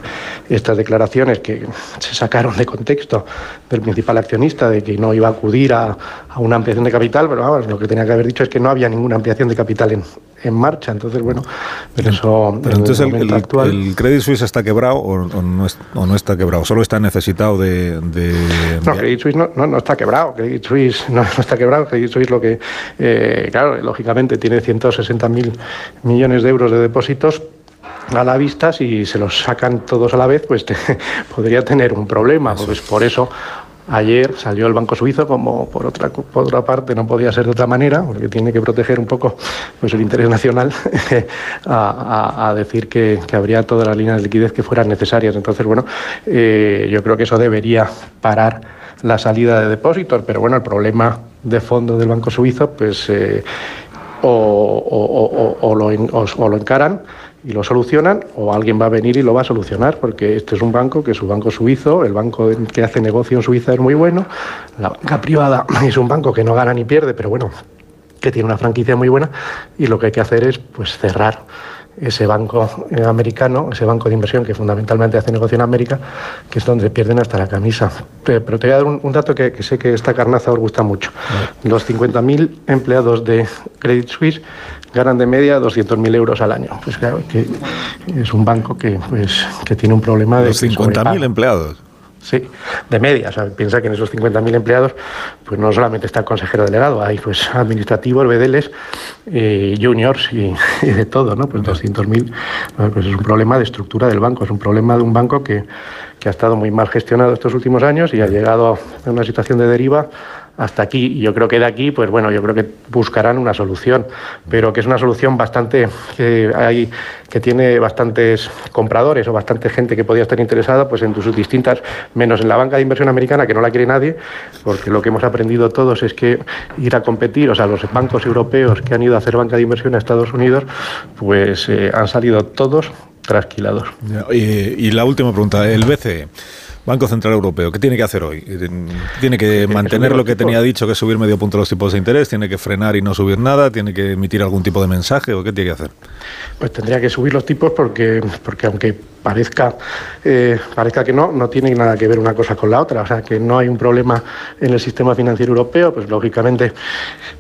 estas declaraciones que se sacaron de contexto del principal accionista de que no iba a acudir a, a una ampliación de capital, pero vamos, lo que tenía que haber dicho es que no había ninguna ampliación de capital en, en marcha. Entonces, bueno, pero eso Pero entonces el, el- actual- el Credit Suisse está quebrado o, o no, es- o no está quebrado, solo está necesitado de... de- No, Credit Suisse no, no, no está quebrado. Credit Suisse no, no está quebrado. Credit Suisse lo que, eh, claro, lógicamente tiene 160.000 millones de euros de depósitos a la vista. Si se los sacan todos a la vez, pues te- podría tener un problema. Pues por eso ayer salió el Banco Suizo, como por otra, por otra parte no podía ser de otra manera, porque tiene que proteger un poco pues, el interés nacional, a, a- decir que, que habría todas las líneas de liquidez que fueran necesarias. Entonces, bueno, eh, yo creo que eso debería parar la salida de depósitos, pero bueno, el problema de fondo del Banco Suizo, pues eh, o, o- o- lo, o lo encaran y lo solucionan, o alguien va a venir y lo va a solucionar, porque este es un banco que es un banco suizo, el banco que hace negocio en Suiza es muy bueno, la banca privada es un banco que no gana ni pierde, pero bueno, que tiene una franquicia muy buena, y lo que hay que hacer es pues cerrar ese banco eh, americano, ese banco de inversión que fundamentalmente hace negocio en América, que es donde pierden hasta la camisa. Pe- Pero te voy a dar un, un dato que, que sé que esta carnaza os gusta mucho. Los 50.000 empleados de Credit Suisse ganan de media 200.000 euros al año. Pues claro, que es un banco que, pues, que tiene un problema de... Los que 50.000 sobrepaga. empleados. Sí, de media. O sea, piensa que en esos 50.000 empleados, pues no solamente está el consejero delegado, hay pues administrativos, bedeles, eh, juniors y, y de todo, ¿no? Pues 200.000, bueno, pues es un problema de estructura del banco, es un problema de un banco que, que ha estado muy mal gestionado estos últimos años y ha llegado a una situación de deriva hasta aquí. Y yo creo que de aquí, pues bueno, yo creo que buscarán una solución, pero que es una solución bastante que hay que tiene bastantes compradores o bastante gente que podría estar interesada pues en sus distintas, menos en la banca de inversión americana que no la quiere nadie, porque lo que hemos aprendido todos es que ir a competir, o sea, los bancos europeos que han ido a hacer banca de inversión a Estados Unidos, pues eh, han salido todos trasquilados. Y, y la última pregunta, el BCE. Banco Central Europeo, ¿qué tiene que hacer hoy? ¿Tiene que mantener lo que tenía dicho, que es subir medio punto los tipos de interés? ¿Tiene que frenar y no subir nada? ¿Tiene que emitir algún tipo de mensaje? ¿O qué tiene que hacer? Pues tendría que subir los tipos porque, porque aunque parezca, eh, parezca que no, no tiene nada que ver una cosa con la otra. O sea, que no hay un problema en el sistema financiero europeo, pues lógicamente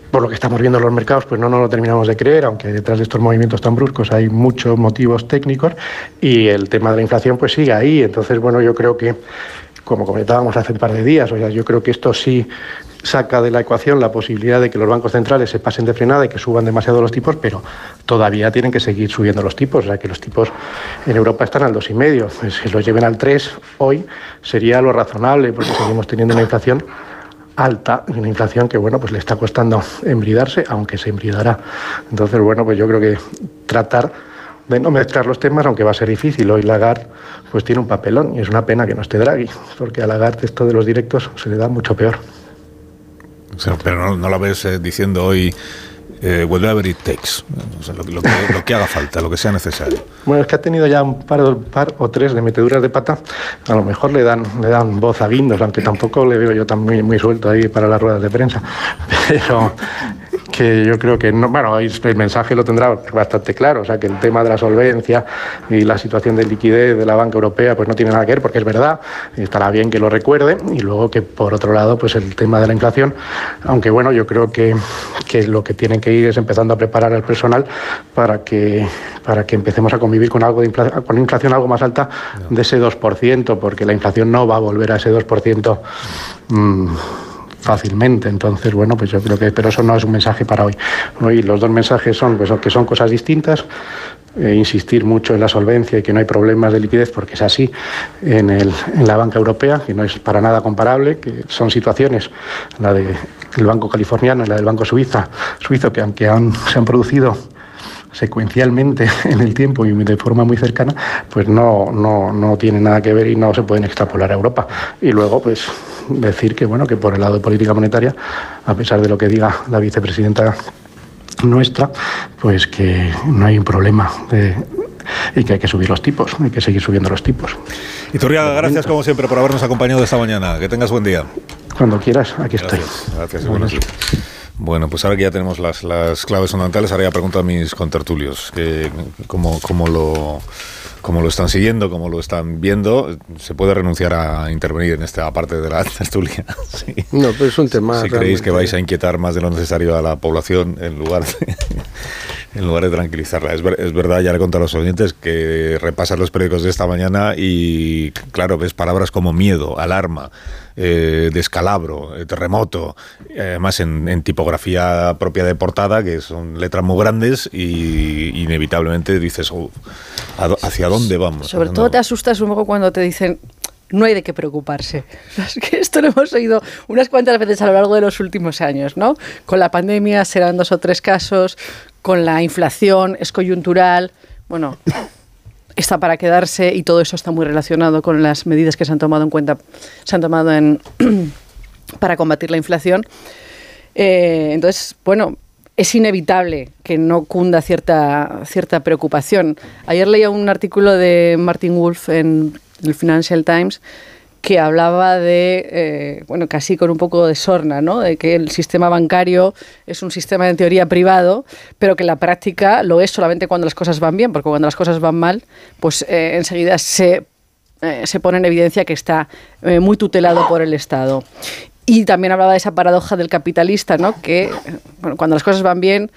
por lo que estamos viendo en los mercados, pues no nos lo terminamos de creer, aunque detrás de estos movimientos tan bruscos hay muchos motivos técnicos y el tema de la inflación pues sigue ahí. Entonces, bueno, yo creo que, como comentábamos hace un par de días, o sea, yo creo que esto sí saca de la ecuación la posibilidad de que los bancos centrales se pasen de frenada y que suban demasiado los tipos, pero todavía tienen que seguir subiendo los tipos. O sea, que los tipos en Europa están al 2,5. Pues si los lleven al 3 hoy sería lo razonable, porque seguimos teniendo una inflación alta, una inflación que bueno, pues le está costando embridarse, aunque se embridará. Entonces, bueno, pues yo creo que tratar de no mezclar los temas, aunque va a ser difícil. Hoy Lagarde pues tiene un papelón y es una pena que no esté Draghi, porque a Lagarde esto de los directos se le da mucho peor. pero no, no la ves eh, diciendo hoy eh, whatever it takes, o sea, lo, lo, que, lo, que, haga falta, lo que sea necesario. Bueno, es que ha tenido ya un par, un par, o tres de meteduras de pata, a lo mejor le dan, le dan voz a Guindos, aunque tampoco le veo yo tan muy, muy suelto ahí para las ruedas de prensa, pero que yo creo que, no, bueno, el mensaje lo tendrá bastante claro, o sea, que el tema de la solvencia y la situación de liquidez de la banca europea pues no tiene nada que ver, porque es verdad, estará bien que lo recuerde, y luego que por otro lado, pues el tema de la inflación, aunque bueno, yo creo que, que lo que tienen que ir es empezando a preparar al personal para que, para que empecemos a convivir con algo de inflación, con inflación algo más alta de ese 2%, porque la inflación no va a volver a ese 2%. Mmm, fácilmente. Entonces, bueno, pues yo creo que, pero eso no es un mensaje para hoy. Hoy los dos mensajes son pues, que son cosas distintas. Eh, insistir mucho en la solvencia y que no hay problemas de liquidez, porque es así en, el, en la banca europea, que no es para nada comparable, que son situaciones, la del Banco Californiano y la del Banco Suiza, suizo, que aunque han, se han producido secuencialmente en el tiempo y de forma muy cercana, pues no, no, no tiene nada que ver y no se pueden extrapolar a Europa. Y luego, pues decir que bueno, que por el lado de política monetaria, a pesar de lo que diga la vicepresidenta nuestra, pues que no hay un problema de, y que hay que subir los tipos, hay que seguir subiendo los tipos. Y Turriaga, gracias como siempre por habernos acompañado esta mañana. Que tengas buen día. Cuando quieras, aquí estoy. Gracias, buenos días. Bueno, pues ahora que ya tenemos las, las claves fundamentales, ahora ya pregunto a mis contertulios que, cómo, cómo, lo, cómo lo están siguiendo, cómo lo están viendo. ¿Se puede renunciar a intervenir en esta parte de la tertulia? Sí. No, pero es un tema. Si creéis que vais a inquietar más de lo necesario a la población en lugar de, en lugar de tranquilizarla. Es, ver, es verdad, ya le conté a los oyentes que repasas los periódicos de esta mañana y, claro, ves palabras como miedo, alarma eh, descalabro, eh, terremoto, eh, además en, en, tipografía propia de portada, que son letras muy grandes y inevitablemente dices, oh, ¿hacia dónde vamos? Sobre todo te asustas un poco cuando te dicen no hay de qué preocuparse. Es que esto lo hemos oído unas cuantas veces a lo largo de los últimos años, ¿no? Con la pandemia serán dos o tres casos, con la inflación es coyuntural. Bueno, está para quedarse y todo eso está muy relacionado con las medidas que se han tomado en cuenta, se han tomado en, para combatir la inflación. Eh, entonces, bueno, es inevitable que no cunda cierta, cierta preocupación. Ayer leía un artículo de Martin Wolf en el Financial Times que hablaba de, eh, bueno, casi con un poco de sorna, ¿no? De que el sistema bancario es un sistema en teoría privado, pero que en la práctica lo es solamente cuando las cosas van bien, porque cuando las cosas van mal, pues eh, enseguida se, eh, se pone en evidencia que está muy tutelado por el Estado. Y también hablaba de esa paradoja del capitalista, ¿no? Que bueno, cuando las cosas van bien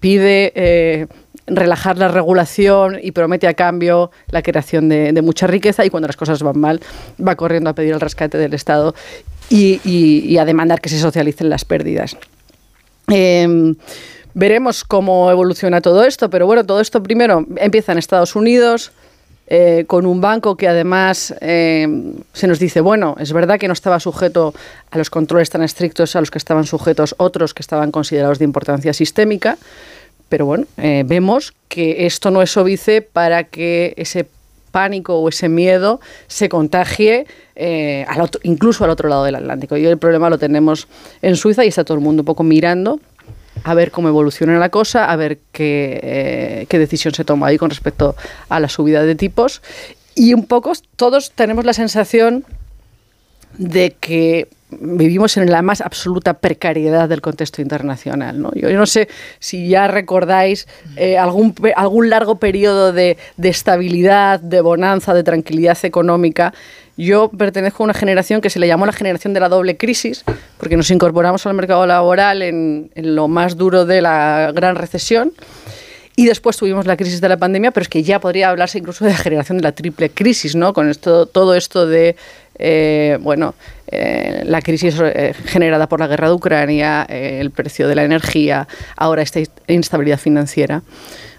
pide relajar la regulación y promete a cambio la creación de, mucha riqueza y cuando las cosas van mal va corriendo a pedir el rescate del Estado y, a demandar que se socialicen las pérdidas. Eh, veremos cómo evoluciona todo esto, pero bueno, todo esto primero empieza en Estados Unidos, eh, con un banco que además eh, se nos dice, bueno, es verdad que no estaba sujeto a los controles tan estrictos a los que estaban sujetos otros que estaban considerados de importancia sistémica, pero bueno, eh, vemos que esto no es óbice para que ese pánico o ese miedo se contagie eh, al otro- incluso al otro lado del Atlántico. Y el problema lo tenemos en Suiza y está todo el mundo un poco mirando a ver cómo evoluciona la cosa, a ver qué, eh, qué decisión se toma ahí con respecto a la subida de tipos. Y un poco todos tenemos la sensación de que vivimos en la más absoluta precariedad del contexto internacional. ¿no? Yo, yo no sé si ya recordáis eh, algún, algún largo periodo de, de estabilidad, de bonanza, de tranquilidad económica. Yo pertenezco a una generación que se le llamó la generación de la doble crisis, porque nos incorporamos al mercado laboral en, en lo más duro de la gran recesión. Y después tuvimos la crisis de la pandemia, pero es que ya podría hablarse incluso de la generación de la triple crisis, ¿no? Con esto, todo esto de, eh, bueno, eh, la crisis eh, generada por la guerra de Ucrania, eh, el precio de la energía, ahora esta instabilidad financiera.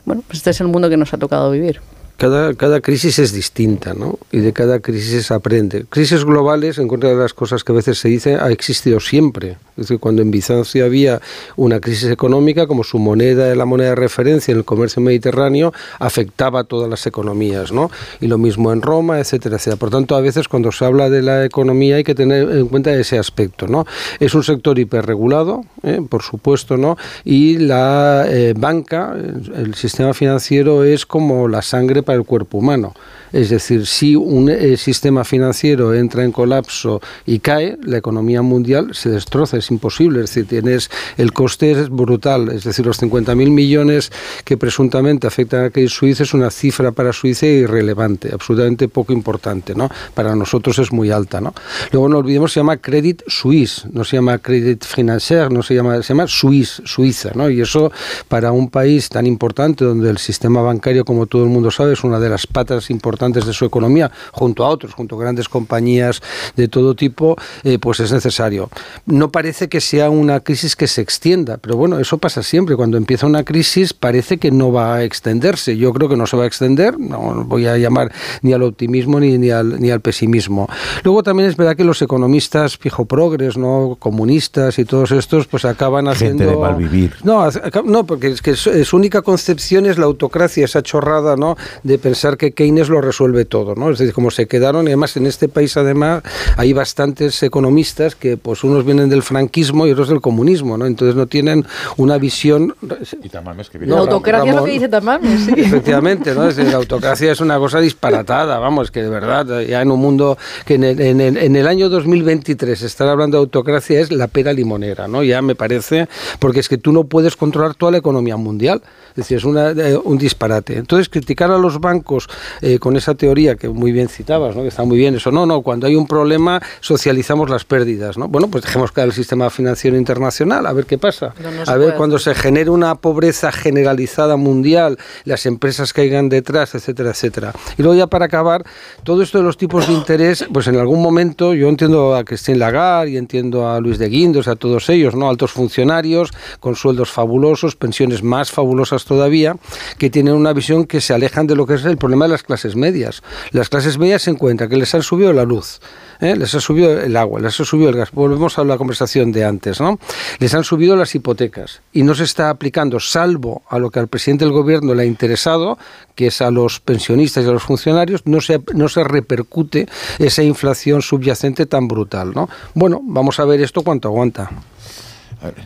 Bueno, pues este es el mundo que nos ha tocado vivir. Cada, cada crisis es distinta, ¿no? Y de cada crisis se aprende. Crisis globales, en contra de las cosas que a veces se dice, ha existido siempre. Es decir, cuando en Bizancio había una crisis económica, como su moneda, la moneda de referencia en el comercio mediterráneo, afectaba a todas las economías, ¿no? Y lo mismo en Roma, etcétera, etcétera. Por tanto, a veces cuando se habla de la economía hay que tener en cuenta ese aspecto, ¿no? Es un sector hiperregulado, ¿eh? por supuesto, ¿no? Y la eh, banca, el, el sistema financiero es como la sangre para el cuerpo humano. Es decir, si un eh, sistema financiero entra en colapso y cae, la economía mundial se destroza, es imposible. Es decir, tienes el coste es brutal. Es decir, los 50.000 millones que presuntamente afectan a Credit Suisse es una cifra para Suiza irrelevante, absolutamente poco importante. ¿no? Para nosotros es muy alta. ¿no? Luego no olvidemos, se llama Credit Suisse, no se llama Credit Financier, no se llama, se llama Suisse, Suiza. ¿no? Y eso para un país tan importante donde el sistema bancario, como todo el mundo sabe, es una de las patas importantes de su economía, junto a otros, junto a grandes compañías de todo tipo, eh, pues es necesario. No parece que sea una crisis que se extienda, pero bueno, eso pasa siempre. Cuando empieza una crisis parece que no va a extenderse. Yo creo que no se va a extender, no voy a llamar ni al optimismo ni, ni, al, ni al pesimismo. Luego también es verdad que los economistas fijo progres, no comunistas y todos estos, pues acaban haciendo... Gente de mal vivir. No, no, porque es que su, su única concepción es la autocracia, esa chorrada, ¿no? De pensar que Keynes lo resuelve todo, ¿no? Es decir, como se quedaron, y además en este país además hay bastantes economistas que pues unos vienen del franquismo y otros del comunismo, ¿no? Entonces no tienen una visión... Y Tamames que No, la autocracia es lo que dice Tamames, sí. Efectivamente, ¿no? Es decir, la autocracia es una cosa disparatada, vamos, que de verdad, ya en un mundo que en el, en el, en el año 2023 estar hablando de autocracia es la pera limonera, ¿no? Ya me parece, porque es que tú no puedes controlar toda la economía mundial, decir, es una, eh, un disparate. Entonces, criticar a los bancos eh, con esa teoría que muy bien citabas, ¿no? Que está muy bien eso, no, no, cuando hay un problema socializamos las pérdidas, ¿no? Bueno, pues dejemos caer el sistema financiero internacional, a ver qué pasa. No, no se a ver, cuando se genere una pobreza generalizada mundial, las empresas caigan detrás, etcétera, etcétera. Y luego ya para acabar, todo esto de los tipos de interés, pues en algún momento yo entiendo a Christine Lagarde y entiendo a Luis de Guindos, a todos ellos, ¿no? Altos funcionarios con sueldos fabulosos, pensiones más fabulosas todavía, que tienen una visión que se alejan de lo que es el problema de las clases medias. Las clases medias se encuentran que les han subido la luz, ¿eh? les ha subido el agua, les ha subido el gas. Volvemos a la conversación de antes, ¿no? Les han subido las hipotecas y no se está aplicando, salvo a lo que al presidente del gobierno le ha interesado, que es a los pensionistas y a los funcionarios, no se, no se repercute esa inflación subyacente tan brutal, ¿no? Bueno, vamos a ver esto cuánto aguanta.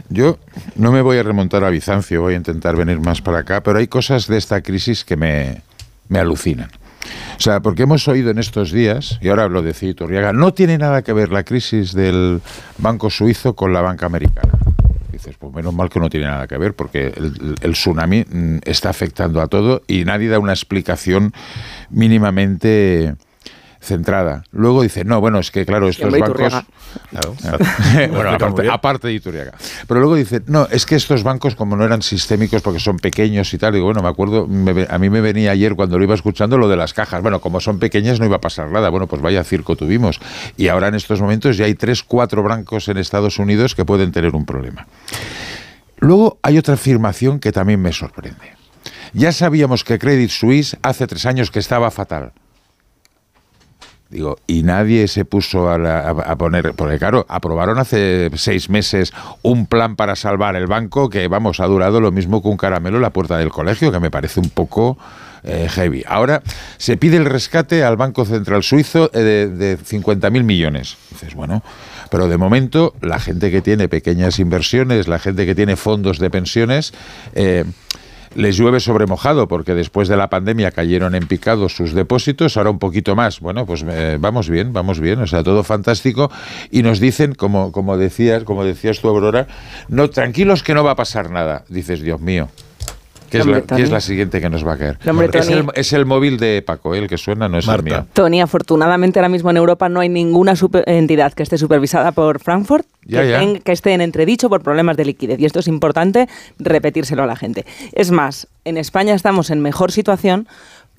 Yo no me voy a remontar a Bizancio, voy a intentar venir más para acá, pero hay cosas de esta crisis que me, me alucinan. O sea, porque hemos oído en estos días, y ahora hablo de Citurriaga, no tiene nada que ver la crisis del banco suizo con la banca americana. Dices, pues menos mal que no tiene nada que ver, porque el, el tsunami mm, está afectando a todo y nadie da una explicación mínimamente centrada. Luego dice, no, bueno, es que claro, estos bancos... Claro, bueno, aparte, de Iturriaga. Pero luego dice, no, es que estos bancos como no eran sistémicos porque son pequeños y tal, digo, bueno, me acuerdo, me ve- a mí me venía ayer cuando lo iba escuchando lo de las cajas. Bueno, como son pequeñas no iba a pasar nada. Bueno, pues vaya circo tuvimos. Y ahora en estos momentos ya hay tres, cuatro bancos en Estados Unidos que pueden tener un problema. Luego hay otra afirmación que también me sorprende. Ya sabíamos que Credit Suisse hace tres años que estaba fatal. Digo, y nadie se puso a, la- a- poner, porque claro, aprobaron hace seis meses un plan para salvar el banco que, vamos, ha durado lo mismo que un caramelo en la puerta del colegio, que me parece un poco eh, heavy. Ahora se pide el rescate al Banco Central Suizo eh, de, de 50.000 millones. Dices, bueno, pero de momento la gente que tiene pequeñas inversiones, la gente que tiene fondos de pensiones, eh, les llueve sobre mojado porque después de la pandemia cayeron en picado sus depósitos, ahora un poquito más. Bueno, pues eh, vamos bien, vamos bien, o sea, todo fantástico y nos dicen, como como decías, como decías tú Aurora, no tranquilos que no va a pasar nada. Dices, Dios mío. ¿Qué es, la, qué Tony. es la siguiente que nos va a caer? Hombre, es, el, es el móvil de Paco, el que suena, no es el mío. Tony, afortunadamente ahora mismo en Europa no hay ninguna super- entidad que esté supervisada por Frankfurt Ya, que, ya. ten- que esté en entredicho por problemas de liquidez. Y esto es importante repetírselo a la gente. Es más, en España estamos en mejor situación.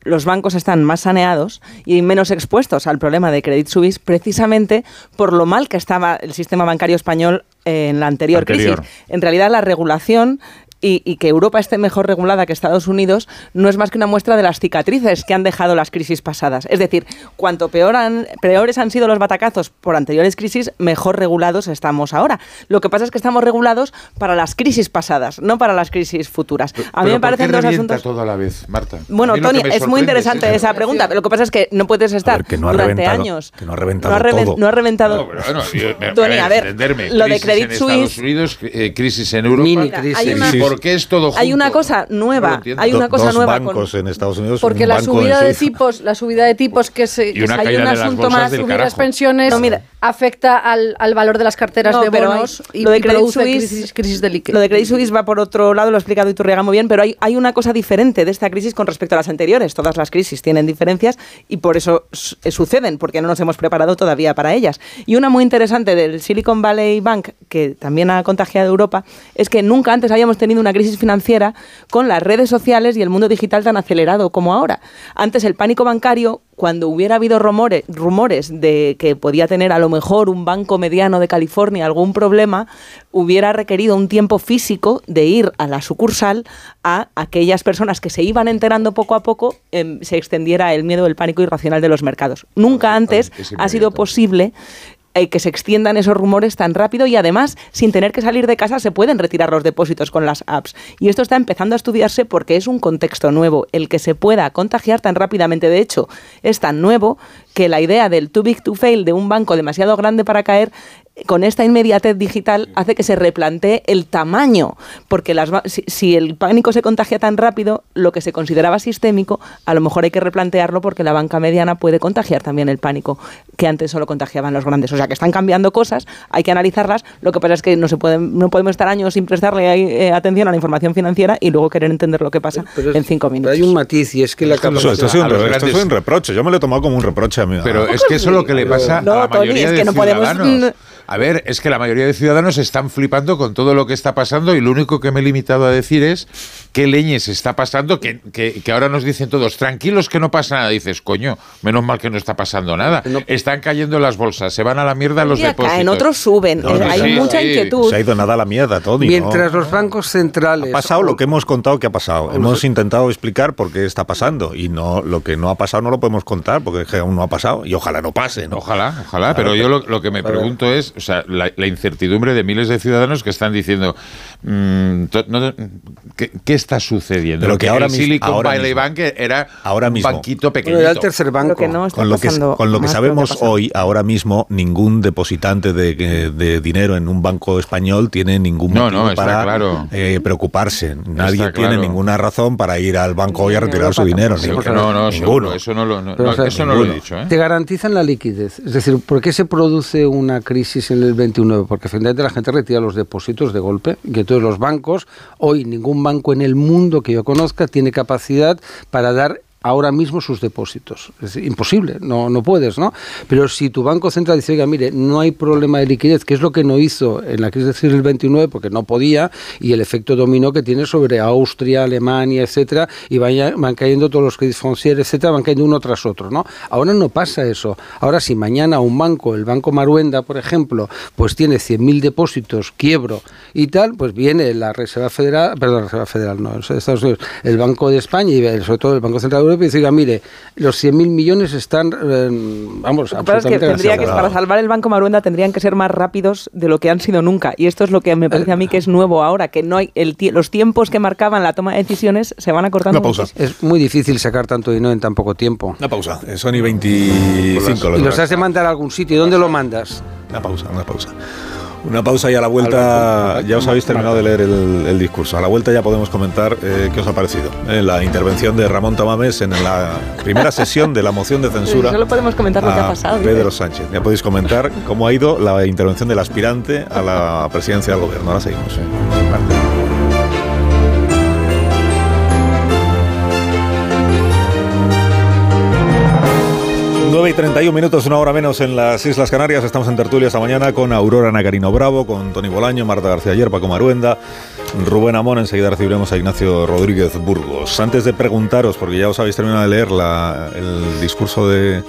Los bancos están más saneados y menos expuestos al problema de Credit Suisse precisamente por lo mal que estaba el sistema bancario español en la anterior, Anterior. crisis. En realidad la regulación y, y que Europa esté mejor regulada que Estados Unidos no es más que una muestra de las cicatrices que han dejado las crisis pasadas. Es decir, cuanto peor han- peores han sido los batacazos por anteriores crisis, mejor regulados estamos ahora. Lo que pasa es que estamos regulados para las crisis pasadas, no para las crisis futuras. A mí me ¿por qué parecen dos asuntos... todo a la vez, Marta? Bueno, Tony, es muy interesante es esa pregunta. pero Lo que pasa es que no puedes estar que no ha durante años. que no ha reventado no ha, reven- todo. no ha reventado. No, pero bueno, yo- me- Tony, a ver, lo de Credit en Estados Suisse- Unidos, eh, crisis en Europa. Mini crisis. hay una- ¿Y por qué es todo junto? Hay una cosa nueva, hay una Do- cosa dos nueva con- bancos en Estados Unidos, Porque un la subida de tipos, la subida de tipos que se Y una que caída hay un asunto más, subir carajo. las pensiones No, mira. afecta al, al valor de las carteras No, de hay- bonos y, lo de Credit Suisse- crisis, crisis de liquidez. Lo de Credit Suisse va por otro lado, lo ha explicado Iturriaga muy bien, pero hay, hay una cosa diferente de esta crisis con respecto a las anteriores. Todas las crisis tienen diferencias y por eso eh, suceden, porque no nos hemos preparado todavía para ellas. Y una muy interesante del Silicon Valley Bank, que también ha contagiado Europa, es que nunca antes habíamos tenido una crisis financiera con las redes sociales y el mundo digital tan acelerado como ahora. Antes el pánico bancario, cuando hubiera habido rumores, rumores de que podía tener a lo mejor un banco mediano de California algún problema, hubiera requerido un tiempo físico de ir a la sucursal a aquellas personas que se iban enterando poco a poco, em, se extendiera el miedo, el pánico irracional de los mercados. Nunca antes ha sido posible eh, que se extiendan esos rumores tan rápido y además sin tener que salir de casa se pueden retirar los depósitos con las apps. Y esto está empezando a estudiarse porque es un contexto nuevo, el que se pueda contagiar tan rápidamente. De hecho, es tan nuevo que la idea del too big to fail de un banco demasiado grande para caer con esta inmediatez digital hace que se replantee el tamaño, porque las, ba- si, si el pánico se contagia tan rápido, lo que se consideraba sistémico, a lo mejor hay que replantearlo porque la banca mediana puede contagiar también el pánico, que antes solo contagiaban los grandes. O sea que están cambiando cosas, hay que analizarlas, lo que pasa es que no, se pueden, no podemos estar años sin prestarle eh, atención a la información financiera y luego querer entender lo que pasa en cinco minutos. Hay un matiz y es que la Esto, capacidad... esto sido un, a esto un reproche. Yo me lo he tomado como un reproche a mí. Pero es que eso es lo que le pasa a No, la Tony, mayoría es de que no podemos- ciudadanos. A ver, es que la mayoría de ciudadanos están flipando con todo lo que está pasando y lo único que me he limitado a decir es qué leñes está pasando, que, que- que ahora nos dicen todos, tranquilos que no pasa nada. Dices, coño, menos mal que no está pasando nada. Están cayendo las bolsas, se van a la mierda los depósitos. caen, otros suben. No, no, hay sí, mucha sí. inquietud. Se ha ido nada a la mierda, Tony. ¿no? Mientras los bancos centrales... Ha pasado lo que hemos contado que ha pasado. o Hemos intentado explicar por qué está pasando y no lo que no ha pasado no lo podemos contar porque aún no ha pasado y ojalá no pase. ¿no? Ojalá, ojalá, pero yo lo, lo que me pregunto es, o sea, la, la incertidumbre de miles de ciudadanos que están diciendo, mm, to- no- ¿qué, qué está sucediendo? Pero que el ahora mis- Silicon ahora Valley mismo. Bank era Ahora un mismo. banquito pequeñito. Bueno, era el tercer banco. Que no está Con lo que, pasando con lo que sabemos hoy, ahora mismo, ningún depositante de, de dinero en un banco español tiene ningún motivo no, está para claro. eh, preocuparse. Nadie Está tiene claro. ninguna razón para ir al banco hoy a retirar su dinero. Sí, no, no, ninguno. seguro, eso no lo, no- Pero, no, o sea, eso no lo he dicho, ¿eh? Te garantizan la liquidez. Es decir, ¿por qué se produce una crisis en el 29? Porque finalmente la gente retira los depósitos de golpe. Y entonces los bancos, hoy ningún banco en el mundo que yo conozca tiene capacidad para dar ahora mismo sus depósitos. Es imposible, no, no puedes, ¿no? Pero si tu Banco Central dice, oiga, mire, no hay problema de liquidez, que es lo que no hizo en la crisis del 29, porque no podía, y el efecto dominó que tiene sobre Austria, Alemania, etcétera, y vaya- van cayendo todos los créditos fonciers, etcétera, van cayendo uno tras otro, ¿no? Ahora no pasa eso. Ahora si mañana un banco, el Banco Maruenda, por ejemplo, pues tiene 100.000 depósitos, quiebro y tal, pues viene la Reserva Federal, perdón, la Reserva Federal, no, Estados Unidos, el Banco de España y sobre todo el Banco Central Europa y dice, oiga, mire, los 100.000 millones están, eh, vamos, Lo que pasa es que absolutamente tendría que, para salvar el Banco Maruenda tendrían que ser más rápidos de lo que han sido nunca. Y esto es lo que me parece a mí que es nuevo ahora, que no hay el tie- los tiempos que marcaban la toma de decisiones se van acortando. muchísimo. Es muy difícil sacar tanto dinero en tan poco tiempo. Una pausa. Eh, Sony 25. Y los has de mandar a algún sitio. ¿Y dónde lo mandas? Una pausa, una pausa. Una pausa y a la vuelta ya os habéis terminado de leer el, el discurso. A la vuelta ya podemos comentar eh, qué os ha parecido. eh, la intervención de Ramón Tamames en la primera sesión de la moción de censura. Solo podemos comentar lo que ha pasado. Pedro Sánchez. Ya podéis comentar cómo ha ido la intervención del aspirante a la presidencia del gobierno. Ahora seguimos. eh. 9 y 31 minutos, una hora menos en las Islas Canarias. Estamos en tertulia esta mañana con Aurora Nacarino Bravo, con Tony Bolaño, Marta García Ayer, Paco Maruenda, Rubén Amón. Enseguida recibiremos a Ignacio Rodríguez Burgos. Antes de preguntaros, porque ya os habéis terminado de leer la- el discurso de,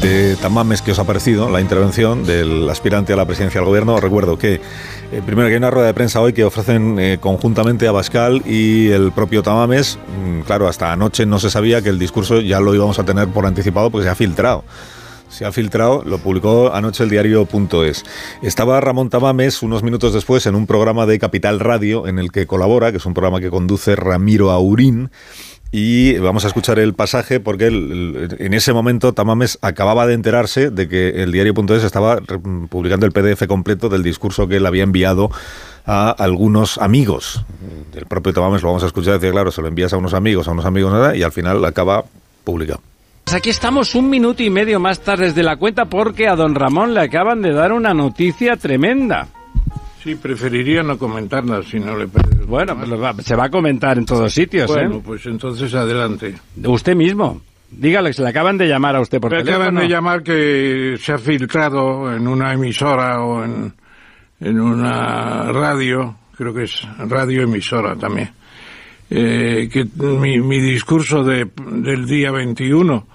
de Tamames que os ha parecido, la intervención del aspirante a la presidencia del gobierno, recuerdo que eh, primero que hay una rueda de prensa hoy que ofrecen eh, conjuntamente a Bascal y el propio Tamames. Mm, claro, hasta anoche no se sabía que el discurso ya lo íbamos a tener por anticipado porque se ha filtrado. Se ha filtrado, lo publicó anoche el diario.es. Estaba Ramón Tamames unos minutos después en un programa de Capital Radio en el que colabora, que es un programa que conduce Ramiro Aurín. Y vamos a escuchar el pasaje porque en ese momento Tamames acababa de enterarse de que el diario.es estaba publicando el PDF completo del discurso que él había enviado a algunos amigos. El propio Tamames lo vamos a escuchar, decir, claro, se lo envías a unos amigos, a unos amigos, nada, y al final acaba publicado. Pues aquí estamos un minuto y medio más tarde de la cuenta porque a don Ramón le acaban de dar una noticia tremenda. Sí, preferiría no comentarla si no le parece. Bueno, pues va- se va a comentar en todos sitios, Bueno, ¿eh? pues entonces adelante. Usted mismo. Dígale se le acaban de llamar a usted por acaban teléfono. de llamar que se ha filtrado en una emisora o en, en una radio, creo que es radio emisora también, eh, que mi, mi discurso de, del día 21,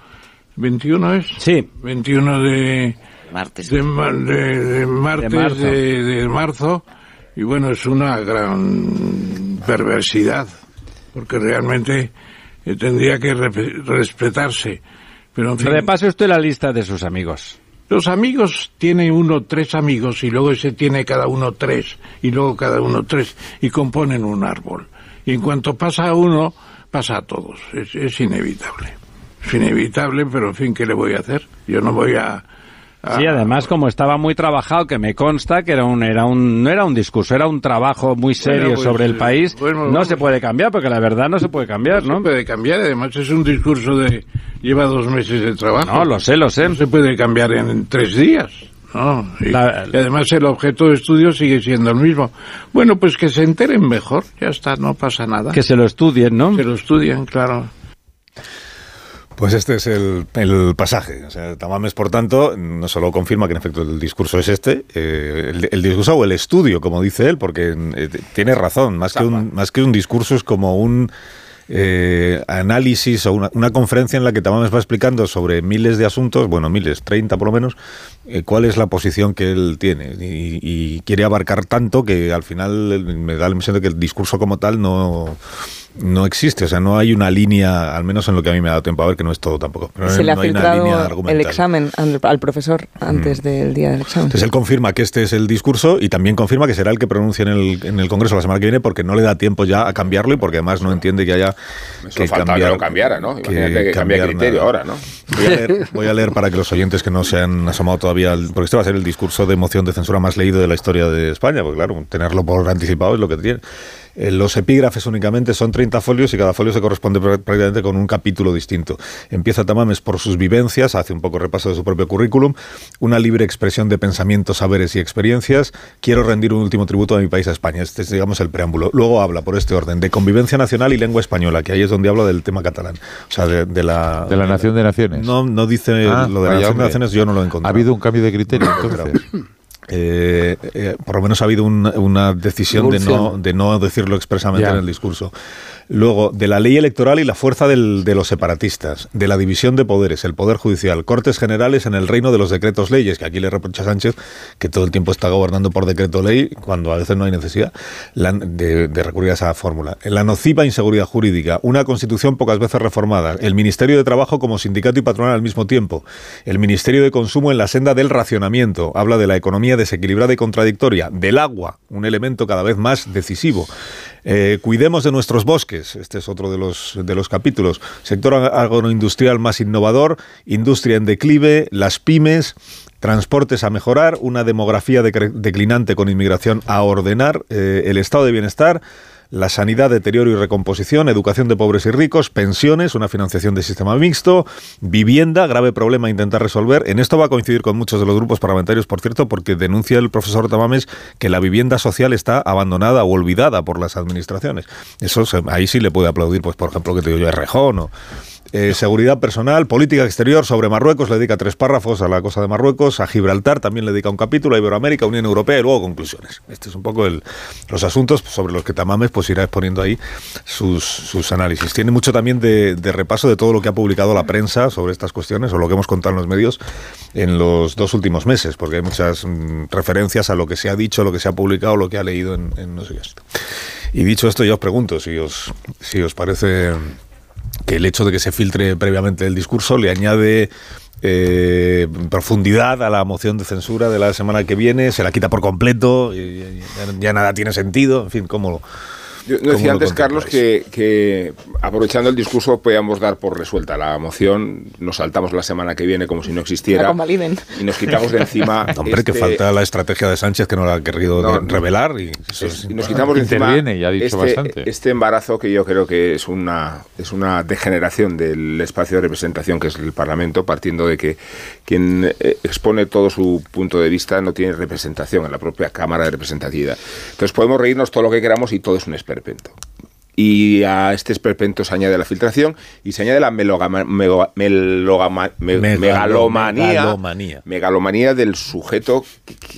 ¿21 es? Sí. 21 de martes. De, de- de martes De marzo. de, de marzo. Y bueno es una gran perversidad porque realmente eh, tendría que re- respetarse. Pero en fin. Repase usted la lista de sus amigos. los amigos tiene uno tres amigos y luego ese tiene cada uno tres y luego cada uno tres y componen un árbol. Y en cuanto pasa a uno pasa a todos. Es, es inevitable. Es inevitable pero en fin qué le voy a hacer yo no voy a Sí, además como estaba muy trabajado, que me consta que era un, era un, no era un discurso, era un trabajo muy serio Bueno, pues, sobre el eh, país. bueno, no vamos. se puede cambiar, porque la verdad no se puede cambiar, ¿no? se puede cambiar, además es un discurso de lleva dos meses de trabajo. No, lo sé, lo sé. No se puede cambiar en tres días. ¿no? Y, La- y además el objeto de estudio sigue siendo el mismo. Bueno, pues que se enteren mejor, ya está, no pasa nada. Que se lo estudien, ¿no? Se lo estudien, claro. Pues este es el, el pasaje. O sea, Tamames, por tanto, no solo confirma que en efecto el discurso es este, eh, el, el discurso o el estudio, como dice él, porque eh, tiene razón, más que, un, más que un discurso es como un eh, análisis o una, una conferencia en la que Tamames va explicando sobre miles de asuntos, bueno, miles, 30 por lo menos, eh, cuál es la posición que él tiene. Y, y quiere abarcar tanto que al final me da la impresión de que el discurso como tal no, no existe. O sea, no hay una línea, al menos en lo que a mí me ha dado tiempo a ver, que no es todo tampoco. Pero Se le ha no hay una línea filtrado el examen al, al profesor antes del día del examen. Entonces él confirma que este es el discurso y también confirma que será el que pronuncie en el, en el Congreso la semana que viene porque no le da tiempo ya a cambiarlo y porque además no entiende que haya Solo faltaba que lo cambiara, ¿no? Imagínate que cambie cambiar criterio nada. ahora, ¿no? Voy a, leer, voy a leer para que los oyentes que no se han asomado todavía, al- porque este va a ser el discurso de moción de censura más leído de la historia de España, porque claro, tenerlo por anticipado es lo que tiene. Eh, los epígrafes únicamente son 30 folios y cada folio se corresponde pr- prácticamente con un capítulo distinto. Empieza Tamames por sus vivencias, hace un poco repaso de su propio currículum, una libre expresión de pensamientos, saberes y experiencias. Quiero rendir un último tributo a mi país, a España. Este es, digamos, el preámbulo. Luego habla, por este orden, de convivencia nacional y lengua española, que ahí es donde habla del tema catalán. O sea, de, de la... De la nación de naciones. No, no dice Ah, lo de la nación de naciones, yo no lo he encontrado. Ha habido un cambio de criterio, entonces. Eh, eh, por lo menos ha habido un- una decisión de no, de no decirlo expresamente Ya. en el discurso. Luego, de la ley electoral y la fuerza de los separatistas, de la división de poderes, el poder judicial, cortes generales en el reino de los decretos leyes, que aquí le reprocha Sánchez que todo el tiempo está gobernando por decreto ley cuando a veces no hay necesidad de, de recurrir a esa fórmula. La nociva inseguridad jurídica, una constitución pocas veces reformada, el Ministerio de Trabajo como sindicato y patronal al mismo tiempo, el Ministerio de Consumo en la senda del racionamiento, habla de la economía desequilibrada y contradictoria, del agua, un elemento cada vez más decisivo. Eh, cuidemos de nuestros bosques, este es otro de los, de los capítulos. Sector ag- agroindustrial más innovador, industria en declive, las pymes, transportes a mejorar, una demografía declinante con inmigración a ordenar, eh, el estado de bienestar, la sanidad, deterioro y recomposición, educación de pobres y ricos, pensiones, una financiación de sistema mixto, vivienda, grave problema a intentar resolver. En esto va a coincidir con muchos de los grupos parlamentarios, por cierto, porque denuncia el profesor Tamames que la vivienda social está abandonada o olvidada por las administraciones. Eso ahí sí le puede aplaudir, pues por ejemplo, que te digo yo, Errejón o eh, seguridad personal, política exterior sobre Marruecos, le dedica tres párrafos a la cosa de Marruecos, a Gibraltar también le dedica un capítulo, a Iberoamérica, Unión Europea y luego conclusiones. Este es un poco el, los asuntos sobre los que Tamames pues irá exponiendo ahí sus, sus análisis. Tiene mucho también de, repaso de todo lo que ha publicado la prensa sobre estas cuestiones o lo que hemos contado en los medios en los dos últimos meses, porque hay muchas mm, referencias a lo que se ha dicho, lo que se ha publicado, lo que ha leído en, en no sé qué. Y dicho esto, yo os pregunto si os, si os parece que el hecho de que se filtre previamente el discurso le añade eh, profundidad a la moción de censura de la semana que viene, se la quita por completo, y- ya nada tiene sentido, en fin, ¿cómo, Yo cómo decía antes, Carlos, que, que aprovechando el discurso podíamos dar por resuelta la moción, nos saltamos la semana que viene como si no existiera y nos quitamos de encima. Hombre, que este- falta la estrategia de Sánchez que no la ha querido No, revelar y eso es- es y nos quitamos de encima Interviene y ha dicho este, bastante. este embarazo que yo creo que es una es una degeneración del espacio de representación que es el Parlamento, partiendo de que quien eh, expone todo su punto de vista no tiene representación en la propia Cámara de Representatividad. Entonces podemos reírnos todo lo que queramos y todo es un esperpento. Y a este esperpento se añade la filtración y se añade la melogama- melogama- me- Megalo- megalomanía, megalomanía. megalomanía del sujeto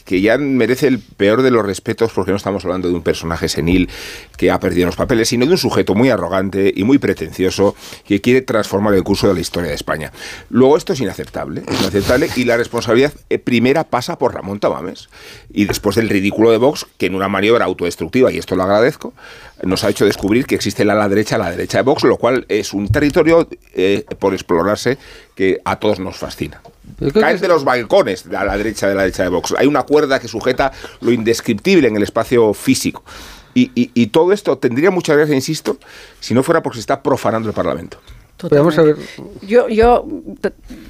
que, ya merece el peor de los respetos porque no estamos hablando de un personaje senil que ha perdido los papeles, sino de un sujeto muy arrogante y muy pretencioso que quiere transformar el curso de la historia de España. Luego esto es inaceptable, es inaceptable y la responsabilidad eh, primera pasa por Ramón Tamames y después del ridículo de Vox que en una maniobra autodestructiva, y esto lo agradezco, nos ha hecho descubrir que existe la ala derecha, la derecha de Vox, lo cual es un territorio eh, por explorarse que a todos nos fascina. Caen de los balcones a la derecha de la derecha de Vox. Hay una cuerda que sujeta lo indescriptible en el espacio físico. Y, y- y todo esto tendría mucha gracia, insisto, si no fuera porque se está profanando el Parlamento. A ver, Yo, yo,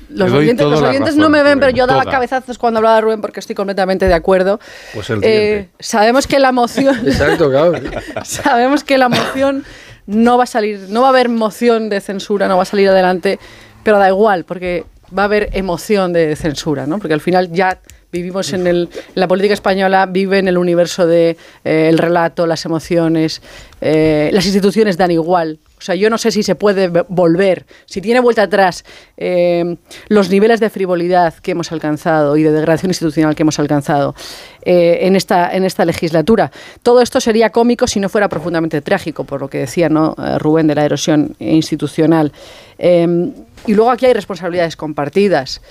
los oyentes, los oyentes razón, no me ven, pero yo daba toda. cabezazos cuando hablaba Rubén porque estoy completamente de acuerdo. Pues el Eh, sabemos que la moción, exacto, claro. sabemos que la moción no va a salir, no va a haber moción de censura, no va a salir adelante, pero da igual porque va a haber emoción de censura, ¿no? Porque al final ya vivimos en el, la política española vive en el universo de eh, el relato, las emociones, eh, las instituciones dan igual. O sea, yo no sé si se puede volver, si tiene vuelta atrás eh, los niveles de frivolidad que hemos alcanzado y de degradación institucional que hemos alcanzado eh, en, esta, en esta legislatura. Todo esto sería cómico si no fuera profundamente trágico, por lo que decía eh, Rubén de la erosión institucional. Eh, y luego aquí hay responsabilidades compartidas.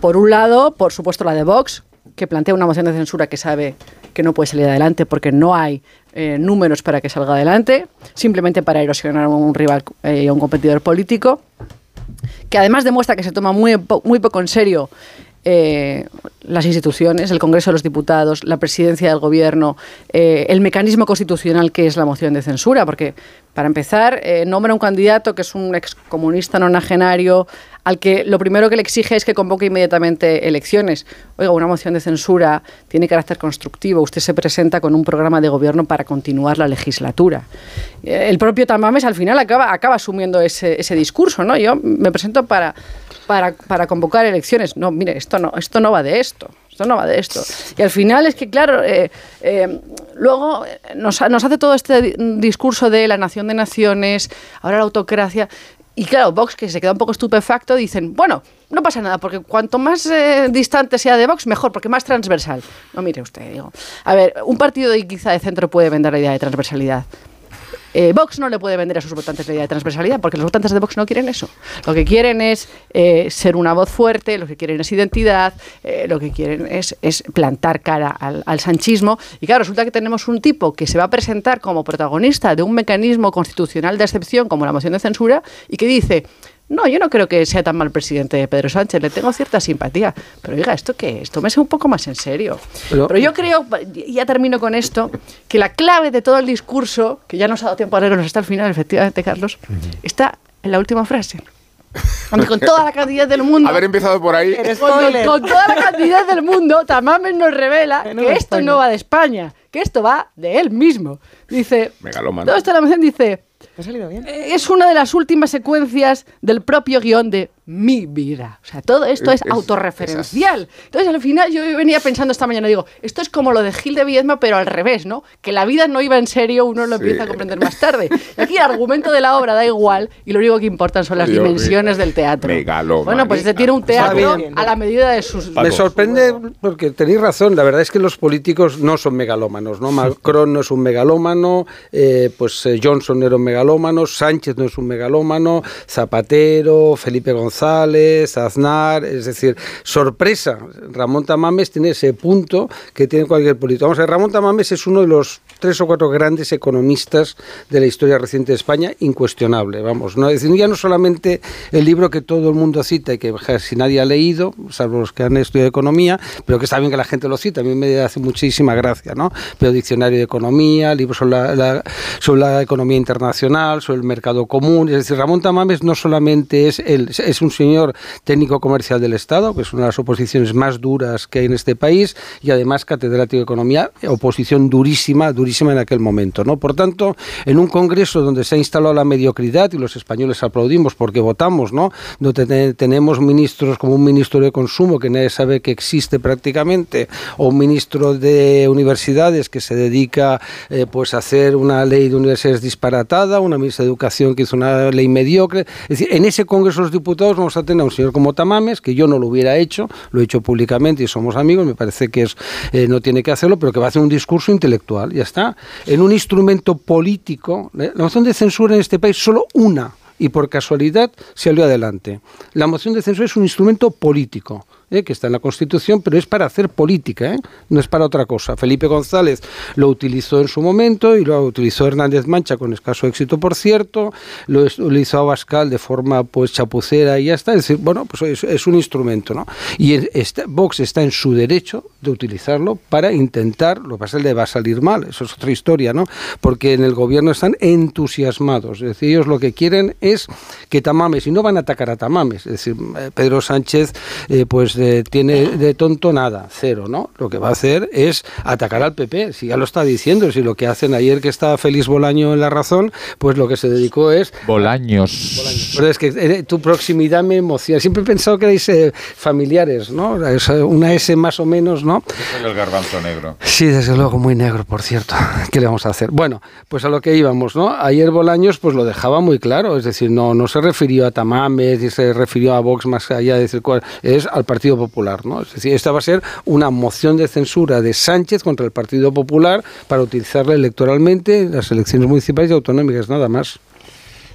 Por un lado, por supuesto, la de Vox, que plantea una moción de censura que sabe que no puede salir adelante porque no hay eh, números para que salga adelante, simplemente para erosionar a un rival eh, a un competidor político, que además demuestra que se toma muy, muy poco en serio eh, las instituciones, el Congreso de los Diputados, la presidencia del Gobierno, eh, el mecanismo constitucional que es la moción de censura, porque para empezar, eh, nombra un candidato que es un excomunista nonagenario al que lo primero que le exige es que convoque inmediatamente elecciones. Oiga, una moción de censura tiene carácter constructivo. Usted se presenta con un programa de gobierno para continuar la legislatura. El propio Tamames al final acaba, acaba asumiendo ese, ese discurso, ¿no? Yo me presento para, para, para convocar elecciones. No, mire, esto no, esto no va de esto. Esto no va de esto. Y al final es que, claro, eh, eh, luego nos, hace todo este di- discurso de la nación de naciones, ahora la autocracia. Y claro, Vox, que se queda un poco estupefacto, dicen, bueno, no pasa nada, porque cuanto más eh, distante sea de Vox, mejor, porque más transversal. No, mire usted, digo. A ver, un partido quizá de centro puede vender la idea de transversalidad. Eh, Vox no le puede vender a sus votantes la idea de transversalidad, porque los votantes de Vox no quieren eso. Lo que quieren es eh, ser una voz fuerte, lo que quieren es identidad, eh, lo que quieren es, plantar cara al sanchismo. Y claro, resulta que tenemos un tipo que se va a presentar como protagonista de un mecanismo constitucional de excepción como la moción de censura y que dice... No, yo no creo que sea tan mal presidente Pedro Sánchez, le tengo cierta simpatía. Pero oiga, ¿esto qué? Esto me un poco más en serio. Pero- Pero yo creo, y ya termino con esto, que la clave de todo el discurso, que ya nos ha dado tiempo a leernos hasta el final, efectivamente, Carlos, está en la última frase. Donde con toda la cantidad del mundo. Haber empezado por ahí. Con, con toda la cantidad del mundo, Tamames nos revela que esto no va de España, que esto va de él mismo. Dice. Megalómano. Todo esto la moción dice. "Eh, Es una de las últimas secuencias del propio guion de mi vida. O sea, todo esto es, Es- es- autorreferencial. Entonces, al final, yo venía pensando esta mañana, digo, esto es como lo de Gil de Viedma, pero al revés, ¿no? Que la vida no iba en serio, uno lo empieza a comprender más tarde. Y aquí el argumento de la obra da igual, y lo único que importan son las Dios mío. dimensiones del teatro. Megalómano. Bueno, pues este tiene un teatro bien. a la medida de sus... Me sorprende porque tenéis razón. La verdad es que los políticos no son megalómanos, ¿no? Macron no es un megalómano, eh, pues eh, Johnson era un megalómano, Sánchez no es un megalómano, Zapatero, Felipe González, Aznar, es decir, sorpresa. Ramón Tamames tiene ese punto que tiene cualquier político. Vamos a ver, Ramón Tamames es uno de los tres o cuatro grandes economistas de la historia reciente de España, incuestionable. Vamos, no es decir, ya no solamente el libro que todo el mundo cita y que casi nadie ha leído, salvo los que han estudiado economía, pero que está bien que la gente lo cita, a mí me hace muchísima gracia, ¿no? Pero diccionario de economía, libros sobre la, la- sobre la economía internacional, sobre el mercado común, es decir, Ramón Tamames no solamente es él, es un señor técnico comercial del Estado, que es una de las oposiciones más duras que hay en este país, y además catedrático de economía, oposición durísima, durísima en aquel momento, ¿no? Por tanto, en un congreso donde se ha instalado la mediocridad y los españoles aplaudimos porque votamos, ¿no? Donde te- tenemos ministros como un ministro de consumo que nadie sabe que existe prácticamente, o un ministro de universidades que se dedica eh, pues a hacer una ley de universidades disparatada, una ministra de educación que hizo una ley mediocre. Es decir, en ese Congreso los Diputados vamos a tener a un señor como Tamames, que yo no lo hubiera hecho, lo he hecho públicamente y somos amigos, me parece que es eh, no tiene que hacerlo, pero que va a hacer un discurso intelectual, ya está. En un instrumento político, ¿eh? la moción de censura en este país solo una y por casualidad salió adelante. La moción de censura es un instrumento político. ¿Eh? que está en la Constitución, pero es para hacer política, ¿eh? no es para otra cosa. Felipe González lo utilizó en su momento y lo utilizó Hernández Mancha con escaso éxito, por cierto, lo utilizó Abascal de forma pues chapucera y ya está. Es decir, bueno, pues es, un instrumento, ¿no? Y Vox está en su derecho de utilizarlo para intentar, lo que pasa es que le va a salir mal, eso es otra historia, ¿no? Porque en el gobierno están entusiasmados, es decir, ellos lo que quieren es que Tamames, y no van a atacar a Tamames, es decir, eh, Pedro Sánchez, pues de- tiene de tonto nada, cero, ¿no? Lo que va a hacer es atacar al PP, si ya lo está diciendo, si lo que hacen ayer que estaba Félix Bolaño en la razón, pues lo que se dedicó es Bolaños. pero es que eh, tu proximidad me emociona. Siempre he pensado que erais eh, familiares, ¿no? Es, eh, una S más o menos, ¿no? el garbanzo negro. Sí, desde luego, muy negro, por cierto. ¿Qué le vamos a hacer? Bueno, pues a lo que íbamos, ¿no? Ayer Bolaños pues lo dejaba muy claro, es decir, no, no se refirió a Tamames ni se refirió a Vox más allá de decir cuál, es al Partido Popular, ¿no? Es decir, esta va a ser una moción de censura de Sánchez contra el Partido Popular para utilizarla electoralmente en las elecciones municipales y autonómicas, nada más.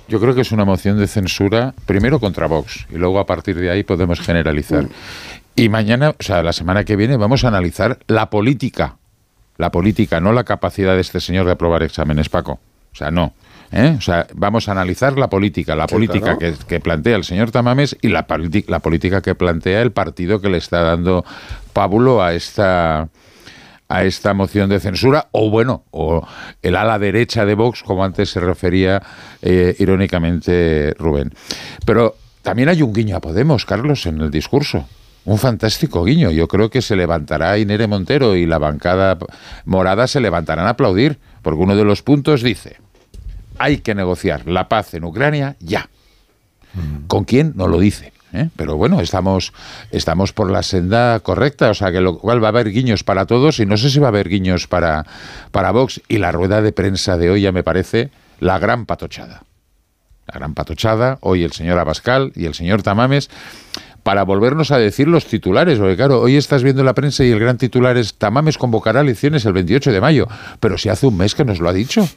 Yo creo que es una moción de censura, primero contra Vox, y luego a partir de ahí podemos generalizar. Y mañana, o sea, la semana que viene, vamos a analizar la política. La política, no la capacidad de este señor de aprobar exámenes, Paco. O sea, no. ¿Eh? O sea, vamos a analizar la política, la Sí, política claro. que, que plantea el señor Tamames y la, la política que plantea el partido que le está dando pábulo a esta a esta moción de censura o bueno o el ala derecha de Vox como antes se refería eh, irónicamente Rubén pero también hay un guiño a Podemos Carlos en el discurso un fantástico guiño. Yo creo que se levantará Inere Montero y la bancada morada se levantarán a aplaudir, porque uno de los puntos dice, hay que negociar la paz en Ucrania ya. ¿Con quién? No lo dice. ¿eh? Pero bueno, estamos, estamos por la senda correcta, o sea que lo cual va a haber guiños para todos y no sé si va a haber guiños para, para Vox. Y la rueda de prensa de hoy ya me parece la gran patochada. La gran patochada, hoy el señor Abascal y el señor Tamames, para volvernos a decir los titulares, porque claro, hoy estás viendo la prensa y el gran titular es Tamames convocará elecciones el 28 de mayo, pero si hace un mes que nos lo ha dicho.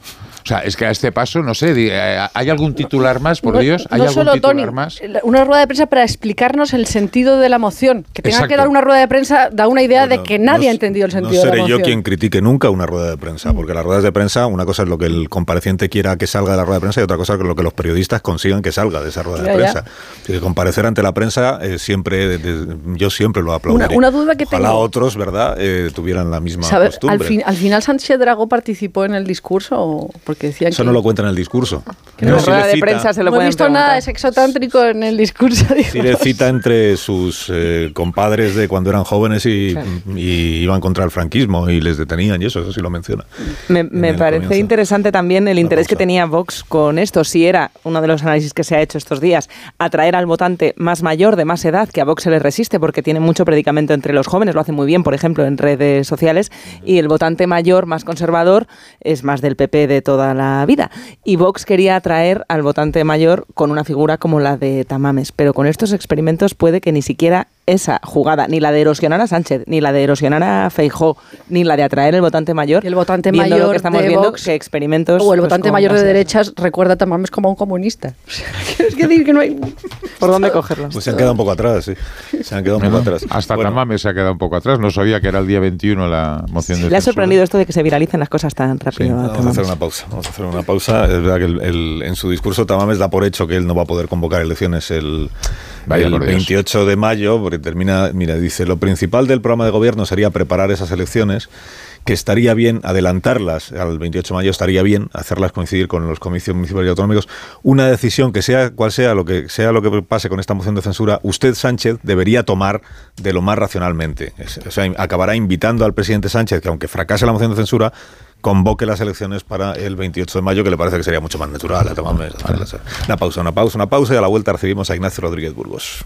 O sea, es que a este paso, no sé, eh, ¿hay algún titular más, por No- Dios? ¿Hay no algún solo, titular Tony, más? una rueda de prensa para explicarnos el sentido de la moción. Que tenga que dar una rueda de prensa da una idea de que nadie no ha entendido el No sentido de la seré moción. yo quien critique nunca una rueda de prensa, porque las ruedas de prensa, una cosa es lo que el compareciente quiera que salga de la rueda de prensa y otra cosa es lo que los periodistas consigan que salga de esa rueda de Ya, prensa. Que comparecer ante la prensa eh, siempre, de- yo siempre lo aplaudiré. Una- una duda que Ojalá tengo. otros, ¿verdad?, eh, tuvieran la misma ¿Sabe- al, costumbre. fin- ¿Al final Sánchez Dragó participó en el discurso? o- Porque decían Eso que... no lo cuenta en el discurso. que en la rueda le de cita- prensa se lo No he visto nada de sexo tántrico en el discurso. Sí le cita entre sus eh, compadres de cuando eran jóvenes y, y iban contra el franquismo y les detenían y eso, eso sí lo menciona. Me, me parece comienzo. interesante también el interés que tenía Vox con esto. Si era uno de los análisis que se ha hecho estos días, atraer al votante más mayor, de más edad, que a Vox se le resiste porque tiene mucho predicamento entre los jóvenes, lo hace muy bien, por ejemplo, en redes sociales, y el votante mayor, más conservador, es más del PP de toda la vida. Y Vox quería atraer al votante mayor con una figura como la de Tamames, pero con estos experimentos puede que ni siquiera esa jugada, ni la de erosionar a Sánchez, ni la de erosionar a Feijó, ni la de atraer el votante mayor, el votante viendo mayor lo que estamos de viendo, Vox, que experimentos... O el pues, votante mayor de derechas recuerda a Tamames como a un comunista. es que decir que no hay... ¿Por dónde cogerlo? Pues se han quedado un poco atrás, sí. Se han quedado un poco atrás. Hasta Tamames se ha quedado un poco atrás. No sabía que era el día 21 la moción de Le ha sorprendido esto de que se viralicen las cosas tan rápido. a Vamos a hacer una pausa. Vamos a hacer una pausa. Es verdad que el- el- en su discurso Tamames da por hecho que él no va a poder convocar elecciones el, Vaya el por Dios. 28 de mayo, porque termina, mira, dice, lo principal del programa de gobierno sería preparar esas elecciones, que estaría bien adelantarlas al 28 de mayo, estaría bien hacerlas coincidir con los comicios municipales y autonómicos. Una decisión que sea cual sea lo que sea lo que pase con esta moción de censura, usted Sánchez debería tomar de lo más racionalmente. O sea, acabará invitando al presidente Sánchez que aunque fracase la moción de censura, convoque las elecciones para el 28 de mayo, que le parece que sería mucho más natural. Una pausa, una pausa, una pausa y a la vuelta recibimos a Ignacio Rodríguez Burgos.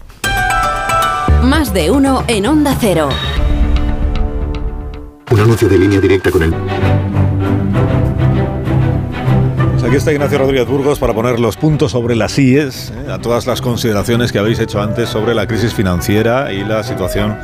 Más de uno en Onda Cero. Un anuncio de línea directa con el... Pues aquí está Ignacio Rodríguez Burgos para poner los puntos sobre las IES, ¿eh? a todas las consideraciones que habéis hecho antes sobre la crisis financiera y la situación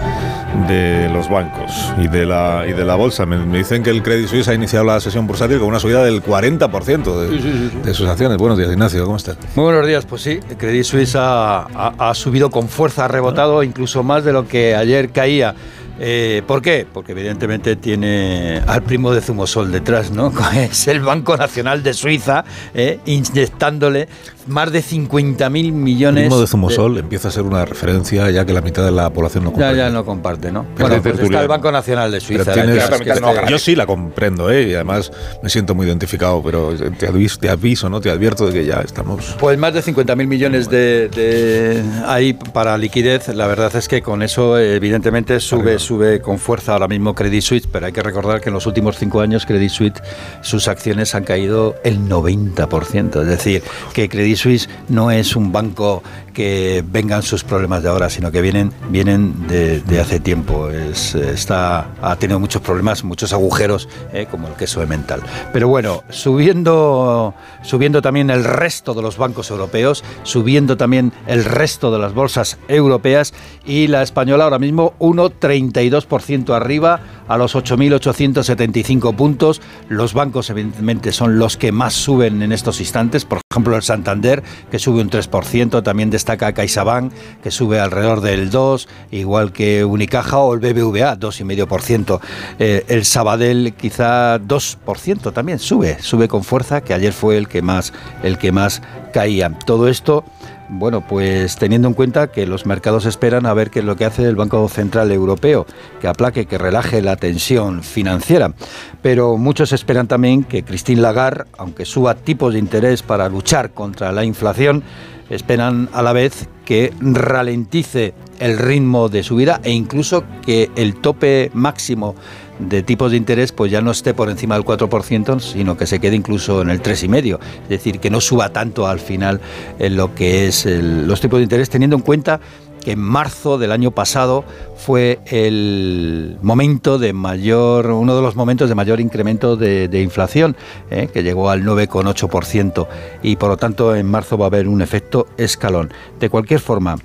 de los bancos y de la, y de la bolsa. Me, me dicen que el Credit Suisse ha iniciado la sesión bursátil con una subida del 40% de, de sus acciones. Buenos días, Ignacio, ¿cómo estás? Muy buenos días, pues sí, el Credit Suisse ha, ha- ha subido con fuerza, ha rebotado incluso más de lo que ayer caía. Eh, ¿Por qué? Porque evidentemente tiene al primo de Zumosol detrás, ¿no? Es el Banco Nacional de Suiza, eh, inyectándole más de 50.000 millones. Primo de Zumosol empieza a ser una referencia ya que la mitad de la población no Ya, comprende. ya no comparte, ¿no? Pero Bueno, pues está el Banco Nacional de Suiza. tienes- que- yo sí la comprendo, ¿eh? y además me siento muy identificado, pero te aviso, te aviso, ¿no? Te advierto de que ya estamos... Pues más de 50.000 millones de, de ahí para liquidez. La verdad es que con eso, evidentemente, sube, sube con fuerza ahora mismo Credit Suisse, pero hay que recordar que en los últimos cinco años Credit Suisse, sus acciones han caído el 90%. Es decir, que Credit Suisse no es un banco que vengan sus problemas de ahora, sino que vienen, vienen de, de hace tiempo. Es, está, ha tenido muchos problemas, muchos agujeros, eh, como el queso de mental. Pero bueno, subiendo, subiendo también el resto de los bancos europeos, subiendo también el resto de las bolsas europeas y la española ahora mismo 1,32% arriba a los 8.875 puntos. Los bancos evidentemente son los que más suben en estos instantes. Por ejemplo, el Santander Que sube un 3%, también destaca CaixaBank, que sube alrededor del 2%, igual que Unicaja o el BBVA, 2,5%. Eh, el Sabadell quizá 2% también sube, sube con fuerza, que ayer fue el que más, el que más caía. Todo esto bueno, pues teniendo en cuenta que los mercados esperan a ver qué es lo que hace el Banco Central Europeo, que aplaque, que relaje la tensión financiera. Pero muchos esperan también que Christine Lagarde, aunque suba tipos de interés para luchar contra la inflación, esperan a la vez que ralentice el ritmo de subida e incluso que el tope máximo de tipos de interés pues ya no esté por encima del 4%, sino que se quede incluso en el 3,5%. Es decir, que no suba tanto al final en lo que es los tipos de interés, teniendo en cuenta que en marzo del año pasado fue el momento de mayor, uno de los momentos de mayor incremento de, de inflación, ¿eh? que llegó al 9,8%, y por lo tanto en marzo va a haber un efecto escalón. De cualquier forma,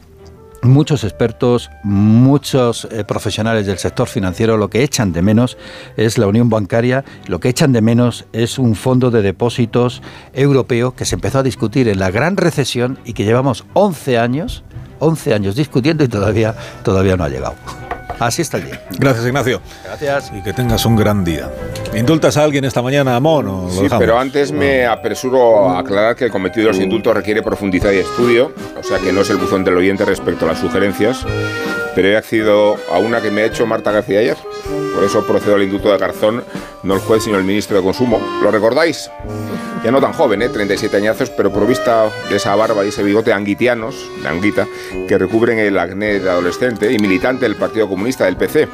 Muchos expertos, muchos eh, profesionales del sector financiero lo que echan de menos es la unión bancaria, lo que echan de menos es un fondo de depósitos europeo que se empezó a discutir en la gran recesión y que llevamos 11 años, 11 años discutiendo y todavía, todavía no ha llegado. Así está el día. Gracias, Ignacio. Gracias. Y que tengas un gran día. ¿Indultas a alguien esta mañana, Amón? o lo Sí, dejamos? pero antes me apresuro a aclarar que el cometido de los indultos requiere profundidad y estudio, o sea que no es el buzón del oyente respecto a las sugerencias, pero he accedido a una que me ha hecho Marta García ayer. Por eso procedo al indulto de Garzón, no el juez, sino el ministro de Consumo. ¿Lo recordáis? Ya no tan joven, ¿eh? 37 añazos, pero provista de esa barba y ese bigote anguitianos, de anguita, que recubren el acné de adolescente y militante del Partido Comunista del PC.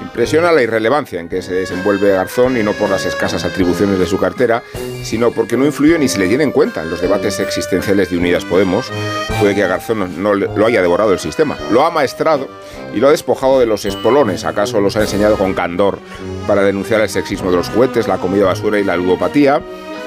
Impresiona la irrelevancia en que se desenvuelve Garzón y no por las escasas atribuciones de su cartera, sino porque no influye ni se le tiene en cuenta en los debates existenciales de Unidas Podemos. Puede que a Garzón no, lo haya devorado el sistema, lo ha maestrado y lo ha despojado de los espolones, acaso los ha enseñado con candor para denunciar el sexismo de los juguetes, la comida basura y la ludopatía.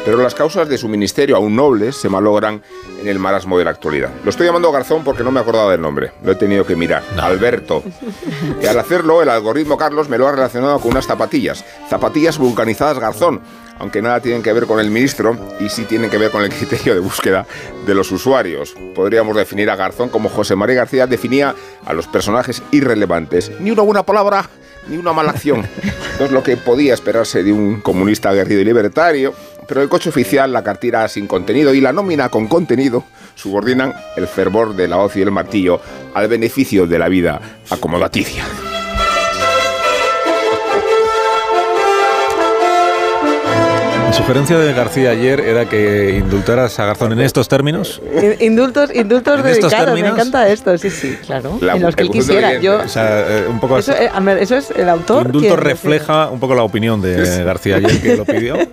Pero las causas de su ministerio, aún nobles, se malogran en el marasmo de la actualidad. Lo estoy llamando Garzón porque no me acordaba del nombre. Lo he tenido que mirar. Alberto. Y al hacerlo, el algoritmo Carlos me lo ha relacionado con unas zapatillas. Zapatillas vulcanizadas Garzón. Aunque nada tienen que ver con el ministro y sí tienen que ver con el criterio de búsqueda de los usuarios. Podríamos definir a Garzón como José María García definía a los personajes irrelevantes. Ni una buena palabra, ni una mala acción. No es lo que podía esperarse de un comunista aguerrido y libertario. Pero el coche oficial, la cartera sin contenido y la nómina con contenido subordinan el fervor de la hoz y el martillo al beneficio de la vida acomodaticia. Sugerencia de García ayer era que indultaras a Garzón en estos términos. In- Indultos, indultos ¿En estos dedicados, me encanta esto, sí, sí, claro. La- en los que él quisiera. Yo, O sea, eh, un poco eso, eh, a ver, eso es el autor. Tu indulto refleja un poco la opinión de García ayer que lo pidió.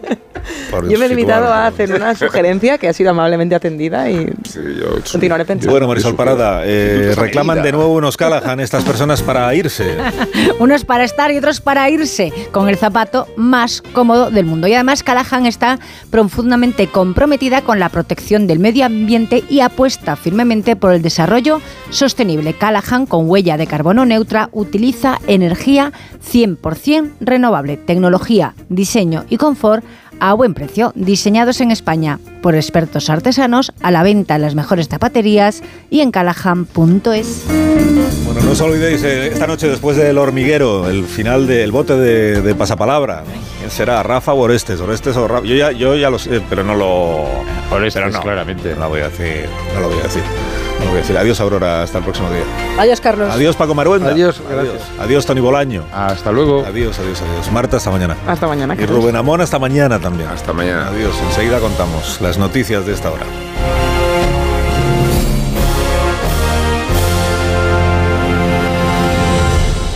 Yo me he limitado a hacer una sugerencia que ha sido amablemente atendida y continuaré pensando. Bueno, Marisol Parada, eh, reclaman de nuevo unos Callahan estas personas para irse. Unos para estar y otros para irse con el zapato más cómodo del mundo. Y además Callahan está profundamente comprometida con la protección del medio ambiente y apuesta firmemente por el desarrollo sostenible. Callahan, con huella de carbono neutra, utiliza energía 100% renovable, tecnología, diseño y confort a buen precio, diseñados en España por expertos artesanos, a la venta en las mejores zapaterías y en callahan.es. Bueno, no os olvidéis, eh, esta noche después del hormiguero, el final del bote de, de pasapalabra. ¿Quién será? ¿Rafa o Orestes? Orestes o Rafa. Yo ya, yo ya lo sé, pero no lo. Orestes, pero no, claramente. No lo voy a decir. No lo voy a decir. No lo voy a decir. Adiós, Aurora. Hasta el próximo día. Adiós, Carlos. Adiós, Paco Maruenda. Adiós, Adiós. Adiós, Tony Bolaño. Hasta luego. Adiós, adiós, adiós. Marta, hasta mañana. Hasta mañana. Y. Rubén Amón, hasta mañana también. Hasta mañana. Adiós. Enseguida contamos las noticias de esta hora.